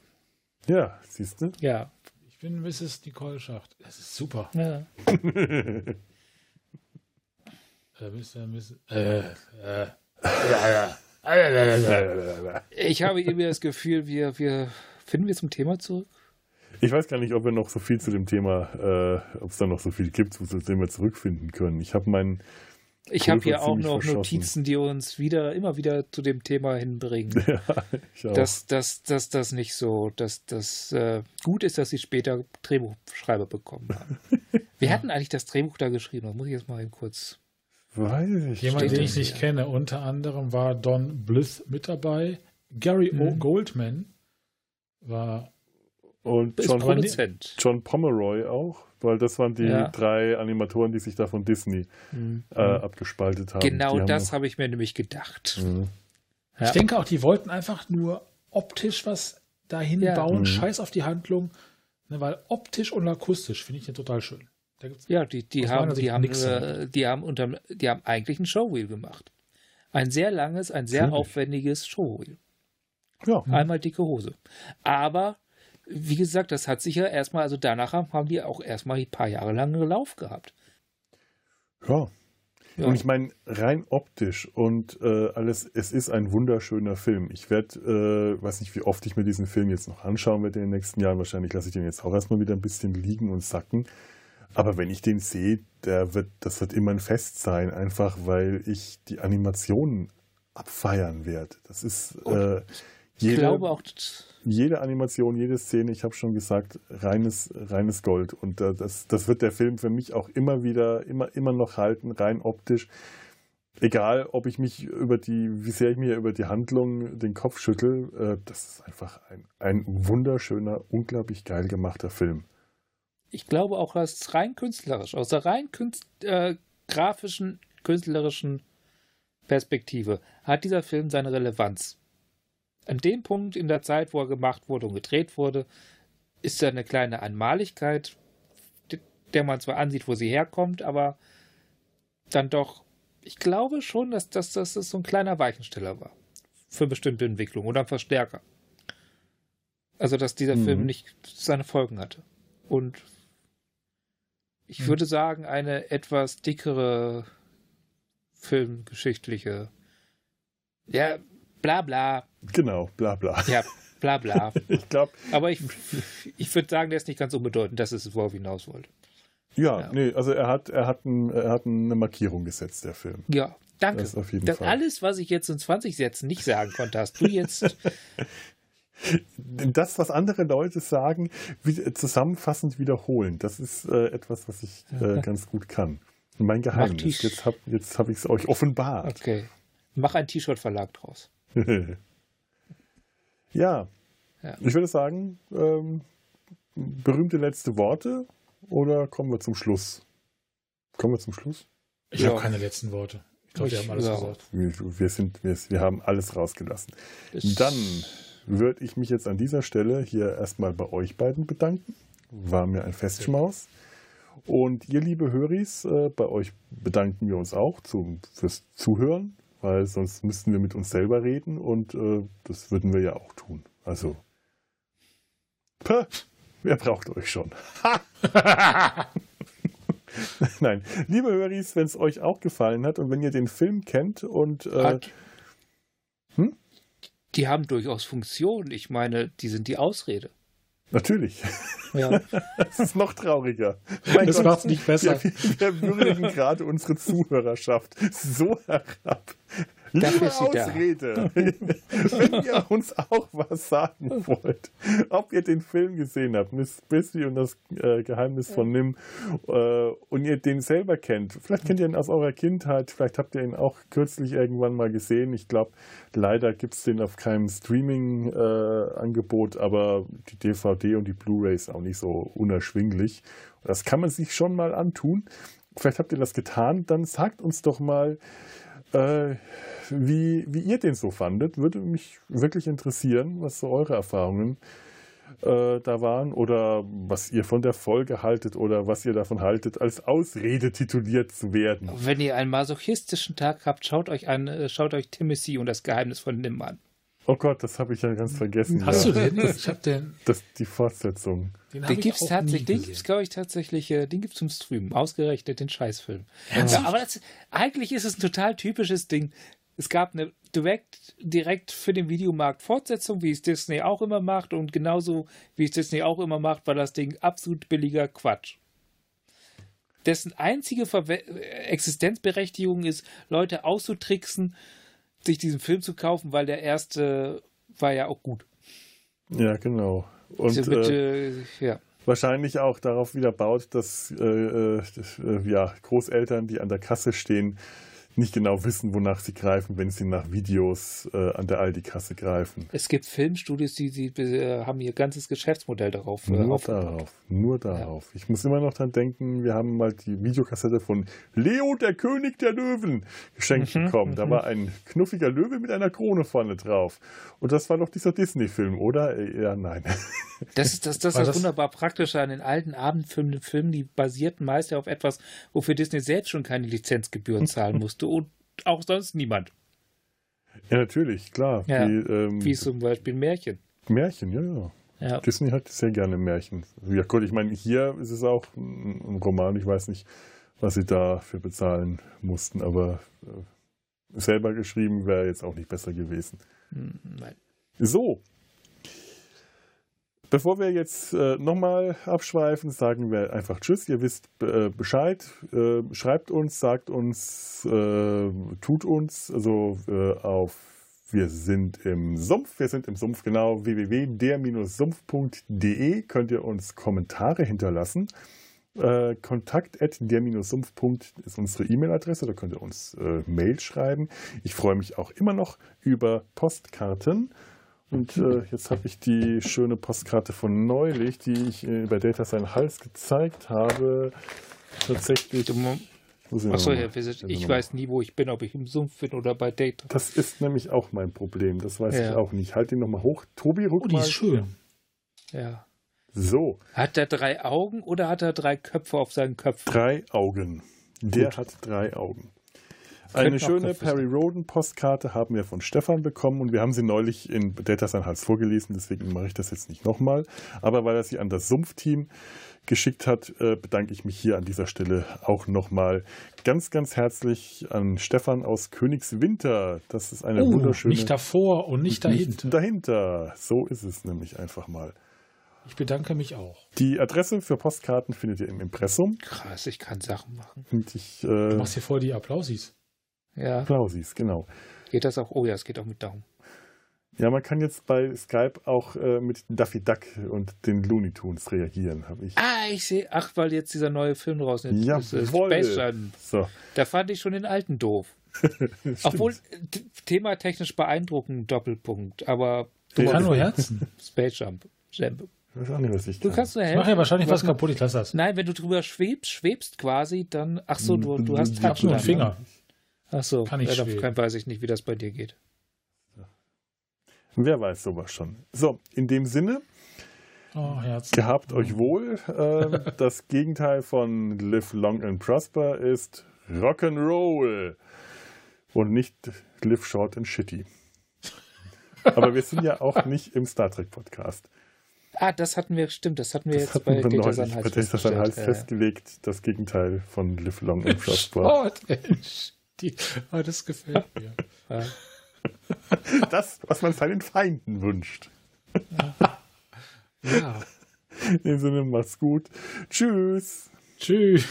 Ja, siehst du? Ja. Ich bin Mrs. Nicole Schacht. Das ist super. Ja. äh, Mr. Mrs. Äh, äh. Ich habe irgendwie das Gefühl, wir, wir finden wir zum Thema zurück. Ich weiß gar nicht, ob wir noch so viel zu dem Thema, äh, ob es da noch so viel gibt, zu dem wir zurückfinden können. Ich habe mein, Ich habe hier auch noch Notizen, die uns wieder immer wieder zu dem Thema hinbringen. Ja, ich auch. Dass, dass, dass das nicht so, dass das äh, gut ist, dass sie später Drehbuchschreiber bekommen haben. Wir hatten eigentlich das Drehbuch da geschrieben, das muss ich jetzt mal kurz. Weiß ich. Jemand, den ich nicht kenne, unter anderem war Don Blyth mit dabei. Gary hm. O. Goldman war und John, Produzent. John Pomeroy auch, weil das waren die ja. drei Animatoren, die sich da von Disney mhm. äh, abgespaltet haben. Genau die das habe ich mir nämlich gedacht. Mhm. Ja. Ich denke auch, die wollten einfach nur optisch was dahin ja. bauen, mhm. scheiß auf die Handlung, ne, weil optisch und akustisch finde ich den total schön. Ja, die, die haben, die haben, äh, die haben unter, die haben eigentlich ein Showreel gemacht. Ein sehr langes, ein sehr Natürlich. aufwendiges Showreel. Ja. Einmal dicke Hose. Aber wie gesagt, das hat sich ja erstmal, also danach haben die auch erstmal ein paar Jahre lang Lauf gehabt. Ja. ja. Und ich meine, rein optisch und äh, alles, es ist ein wunderschöner Film. Ich werde, äh, weiß nicht, wie oft ich mir diesen Film jetzt noch anschauen werde in den nächsten Jahren. Wahrscheinlich lasse ich den jetzt auch erstmal wieder ein bisschen liegen und sacken. Aber wenn ich den sehe, der wird, das wird immer ein Fest sein, einfach weil ich die Animationen abfeiern werde. Das ist äh, jede, ich glaube auch, jede Animation, jede Szene, ich habe schon gesagt, reines, reines Gold. Und äh, das, das wird der Film für mich auch immer wieder, immer, immer noch halten, rein optisch. Egal, ob ich mich über die, wie sehr ich mir über die Handlung den Kopf schüttel, äh, das ist einfach ein, ein wunderschöner, unglaublich geil gemachter Film. Ich glaube auch, dass rein künstlerisch, aus der rein künst, äh, grafischen, künstlerischen Perspektive hat dieser Film seine Relevanz an dem Punkt in der Zeit, wo er gemacht wurde und gedreht wurde, ist da eine kleine Einmaligkeit, der man zwar ansieht, wo sie herkommt, aber dann doch, ich glaube schon, dass das, dass das so ein kleiner Weichensteller war für bestimmte Entwicklungen oder ein Verstärker. Also, dass dieser mhm. Film nicht seine Folgen hatte. Und ich mhm. würde sagen, eine etwas dickere filmgeschichtliche, ja, bla bla. Genau, bla bla. Ja, bla bla. ich glaube. Aber ich, ich würde sagen, der ist nicht ganz unbedeutend, dass es worauf hinaus wollte. Ja, ja, nee, also er hat, er, hat ein, er hat eine Markierung gesetzt, der Film. Ja, danke. Das auf jeden das Fall. Alles, was ich jetzt in 20 Sätzen nicht sagen konnte, hast du jetzt. das, was andere Leute sagen, zusammenfassend wiederholen, das ist äh, etwas, was ich äh, ganz gut kann. Mein Geheimnis. Jetzt habe jetzt hab ich es euch offenbart. Okay. Mach ein T-Shirt-Verlag draus. ja. ja. Ich würde sagen, ähm, berühmte letzte Worte oder kommen wir zum Schluss? Kommen wir zum Schluss? Ich ja. habe keine letzten Worte. Ich glaube, wir haben alles ja. gesagt. Wir, wir, sind, wir, wir haben alles rausgelassen. Ich Dann würde ich mich jetzt an dieser Stelle hier erstmal bei euch beiden bedanken. War mir ein Festschmaus. Und ihr, liebe Höris, äh, bei euch bedanken wir uns auch zum, fürs Zuhören, weil sonst müssten wir mit uns selber reden und äh, das würden wir ja auch tun. Also, pah, wer braucht euch schon? Nein, liebe Höris, wenn es euch auch gefallen hat und wenn ihr den Film kennt und äh, hm? die haben durchaus Funktion. Ich meine, die sind die Ausrede. Natürlich. Ja. Das ist noch trauriger. Mein das macht es nicht besser. Wir, wir würdigen gerade unsere Zuhörerschaft so herab. Liebe Ausrede, wenn ihr uns auch was sagen wollt, ob ihr den Film gesehen habt, Miss Bissy und das äh, Geheimnis von Nim, äh, und ihr den selber kennt, vielleicht kennt ihr ihn aus eurer Kindheit, vielleicht habt ihr ihn auch kürzlich irgendwann mal gesehen. Ich glaube, leider gibt es den auf keinem Streaming-Angebot, äh, aber die DVD und die Blu-ray ist auch nicht so unerschwinglich. Das kann man sich schon mal antun. Vielleicht habt ihr das getan, dann sagt uns doch mal, äh, wie, wie ihr den so fandet. Würde mich wirklich interessieren, was so eure Erfahrungen äh, da waren oder was ihr von der Folge haltet oder was ihr davon haltet, als Ausrede tituliert zu werden. Wenn ihr einen masochistischen Tag habt, schaut euch an, äh, schaut euch Timothy und das Geheimnis von Nim an. Oh Gott, das habe ich ja ganz vergessen. Hast ja. du den? Ich habe den. Das, die Fortsetzung. Den, den gibt es tatsächlich, den gibt es, glaube ich, tatsächlich, äh, den gibt es zum Streamen, ausgerechnet den Scheißfilm. Ja, aber das, eigentlich ist es ein total typisches Ding. Es gab eine direkt, direkt für den Videomarkt Fortsetzung, wie es Disney auch immer macht, und genauso wie es Disney auch immer macht, war das Ding absolut billiger Quatsch. dessen einzige Verwe Existenzberechtigung ist, Leute auszutricksen, sich diesen Film zu kaufen, weil der erste war ja auch gut. Ja, genau. Und Also mit, äh, ja. wahrscheinlich auch darauf wieder baut, dass äh, äh, äh, ja, Großeltern, die an der Kasse stehen, nicht genau wissen, wonach sie greifen, wenn sie nach Videos äh, an der Aldi-Kasse greifen. Es gibt Filmstudios, die, die äh, haben ihr ganzes Geschäftsmodell darauf äh, Nur darauf, nur darauf. Ich muss immer noch dran denken, wir haben mal die Videokassette von Leo, der König der Löwen, geschenkt Mhm, bekommen. Da war ein knuffiger Löwe mit einer Krone vorne drauf. Und das war doch dieser Disney-Film, oder? Äh, Ja, nein. Das ist das, das, das das- wunderbar Praktische an den alten Abendfilmen, Filmen, die basierten meist ja auf etwas, wofür Disney selbst schon keine Lizenzgebühren zahlen musste und auch sonst niemand. Ja, natürlich, klar. Ja, Wie, ähm, Wie zum Beispiel Märchen. Märchen, ja, ja. Ja. Disney hat sehr gerne Märchen. Ja gut, ich meine, hier ist es auch ein ein Roman. Ich weiß nicht, was sie dafür bezahlen mussten, aber äh, selber geschrieben wäre jetzt auch nicht besser gewesen. Hm, Nein. So. Bevor wir jetzt äh, nochmal abschweifen, sagen wir einfach Tschüss. Ihr wisst äh, Bescheid. Äh, schreibt uns, sagt uns, äh, tut uns. Also äh, auf wir sind im Sumpf. Wir sind im Sumpf, genau. www.der-sumpf.de könnt ihr uns Kommentare hinterlassen. Äh, kontakt at ist unsere E-Mail-Adresse. Da könnt ihr uns äh, Mail schreiben. Ich freue mich auch immer noch über Postkarten. Und äh, jetzt habe ich die schöne Postkarte von neulich, die ich äh, bei Data seinen Hals gezeigt habe. Tatsächlich. Achso, Herr also ich mal- weiß nie, wo ich bin, ob ich im Sumpf bin oder bei Data. Das ist nämlich auch mein Problem. Das weiß Ja. ich auch nicht. Halt ihn nochmal hoch. Tobi, rück Oh, die mal. ist schön. Ja. So, Hat er drei Augen oder hat er drei Köpfe auf seinen Köpfen? drei Augen. Der Gut. hat drei Augen. Eine schöne Perry Roden Postkarte haben wir von Stefan bekommen und wir haben sie neulich in Data Sein Hals vorgelesen, deswegen mache ich das jetzt nicht nochmal. Aber weil er sie an das Sumpfteam geschickt hat, äh, bedanke ich mich hier an dieser Stelle auch nochmal ganz, ganz herzlich an Stefan aus Königswinter. Das ist eine Oh, wunderschöne. nicht davor und nicht dahinter. dahinter. So ist es nämlich einfach mal. Ich bedanke mich auch. Die Adresse für Postkarten findet ihr im Impressum. Krass, ich kann Sachen machen. Und ich, Du äh, machst hier vor die Applausis. Ja. Applausis, genau. Geht das auch? Oh ja, es geht auch mit Daumen. Ja, man kann jetzt bei Skype auch äh, mit Daffy Duck und den Looney Tunes reagieren, habe ich. Ah, ich sehe. Ach, weil jetzt dieser neue Film draußen ist. Das ist Jawohl. Space Jam. So. Da fand ich schon den alten doof. Stimmt. Obwohl, thematechnisch beeindruckend, Doppelpunkt. Aber Du Ja, kann das- nur Herzen. Space Jump. Jump. Ich weiß auch nicht, was ich Du kann. kannst nur Ich helfen. mache ja wahrscheinlich was Was- kaputt, ich lasse das. Nein, wenn du drüber schwebst, schwebst quasi, dann. Ach so, du, du hast Ich Ich habe nur einen Finger. Ach so, Kann ich ja, dann weiß ich nicht, wie das bei dir geht. Wer weiß sowas schon. So, in dem Sinne, Oh, gehabt euch wohl. Ähm, das Gegenteil von Live Long and Prosper ist Rock'n'Roll und nicht Live Short and Shitty. Aber wir sind ja auch nicht im Star Trek Podcast. Ah, das hatten wir, stimmt, das hatten wir Das jetzt hatten bei wir Data bei halt festgestellt. Hals Ja, ja. festgelegt, das Gegenteil von Live Long and Prosper. Sport. Die, oh, das gefällt mir. Ja. Das, was man seinen Feinden wünscht. Ja. In dem Sinne, macht's gut. Tschüss. Tschüss.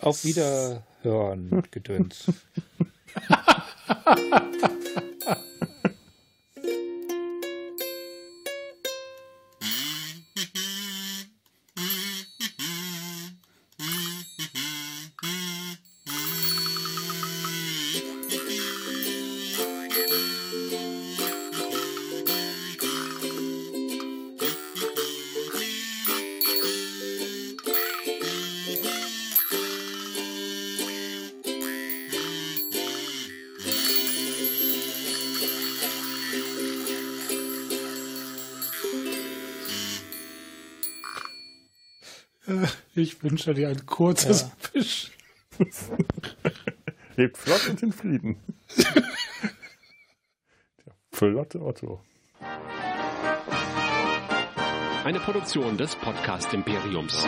Auf Wiederhören und Gedöns. Ich wünsche dir ein kurzes Ja. Fisch. Lebt flott und in Frieden. Der flotte Otto. Eine Produktion des Podcast Imperiums.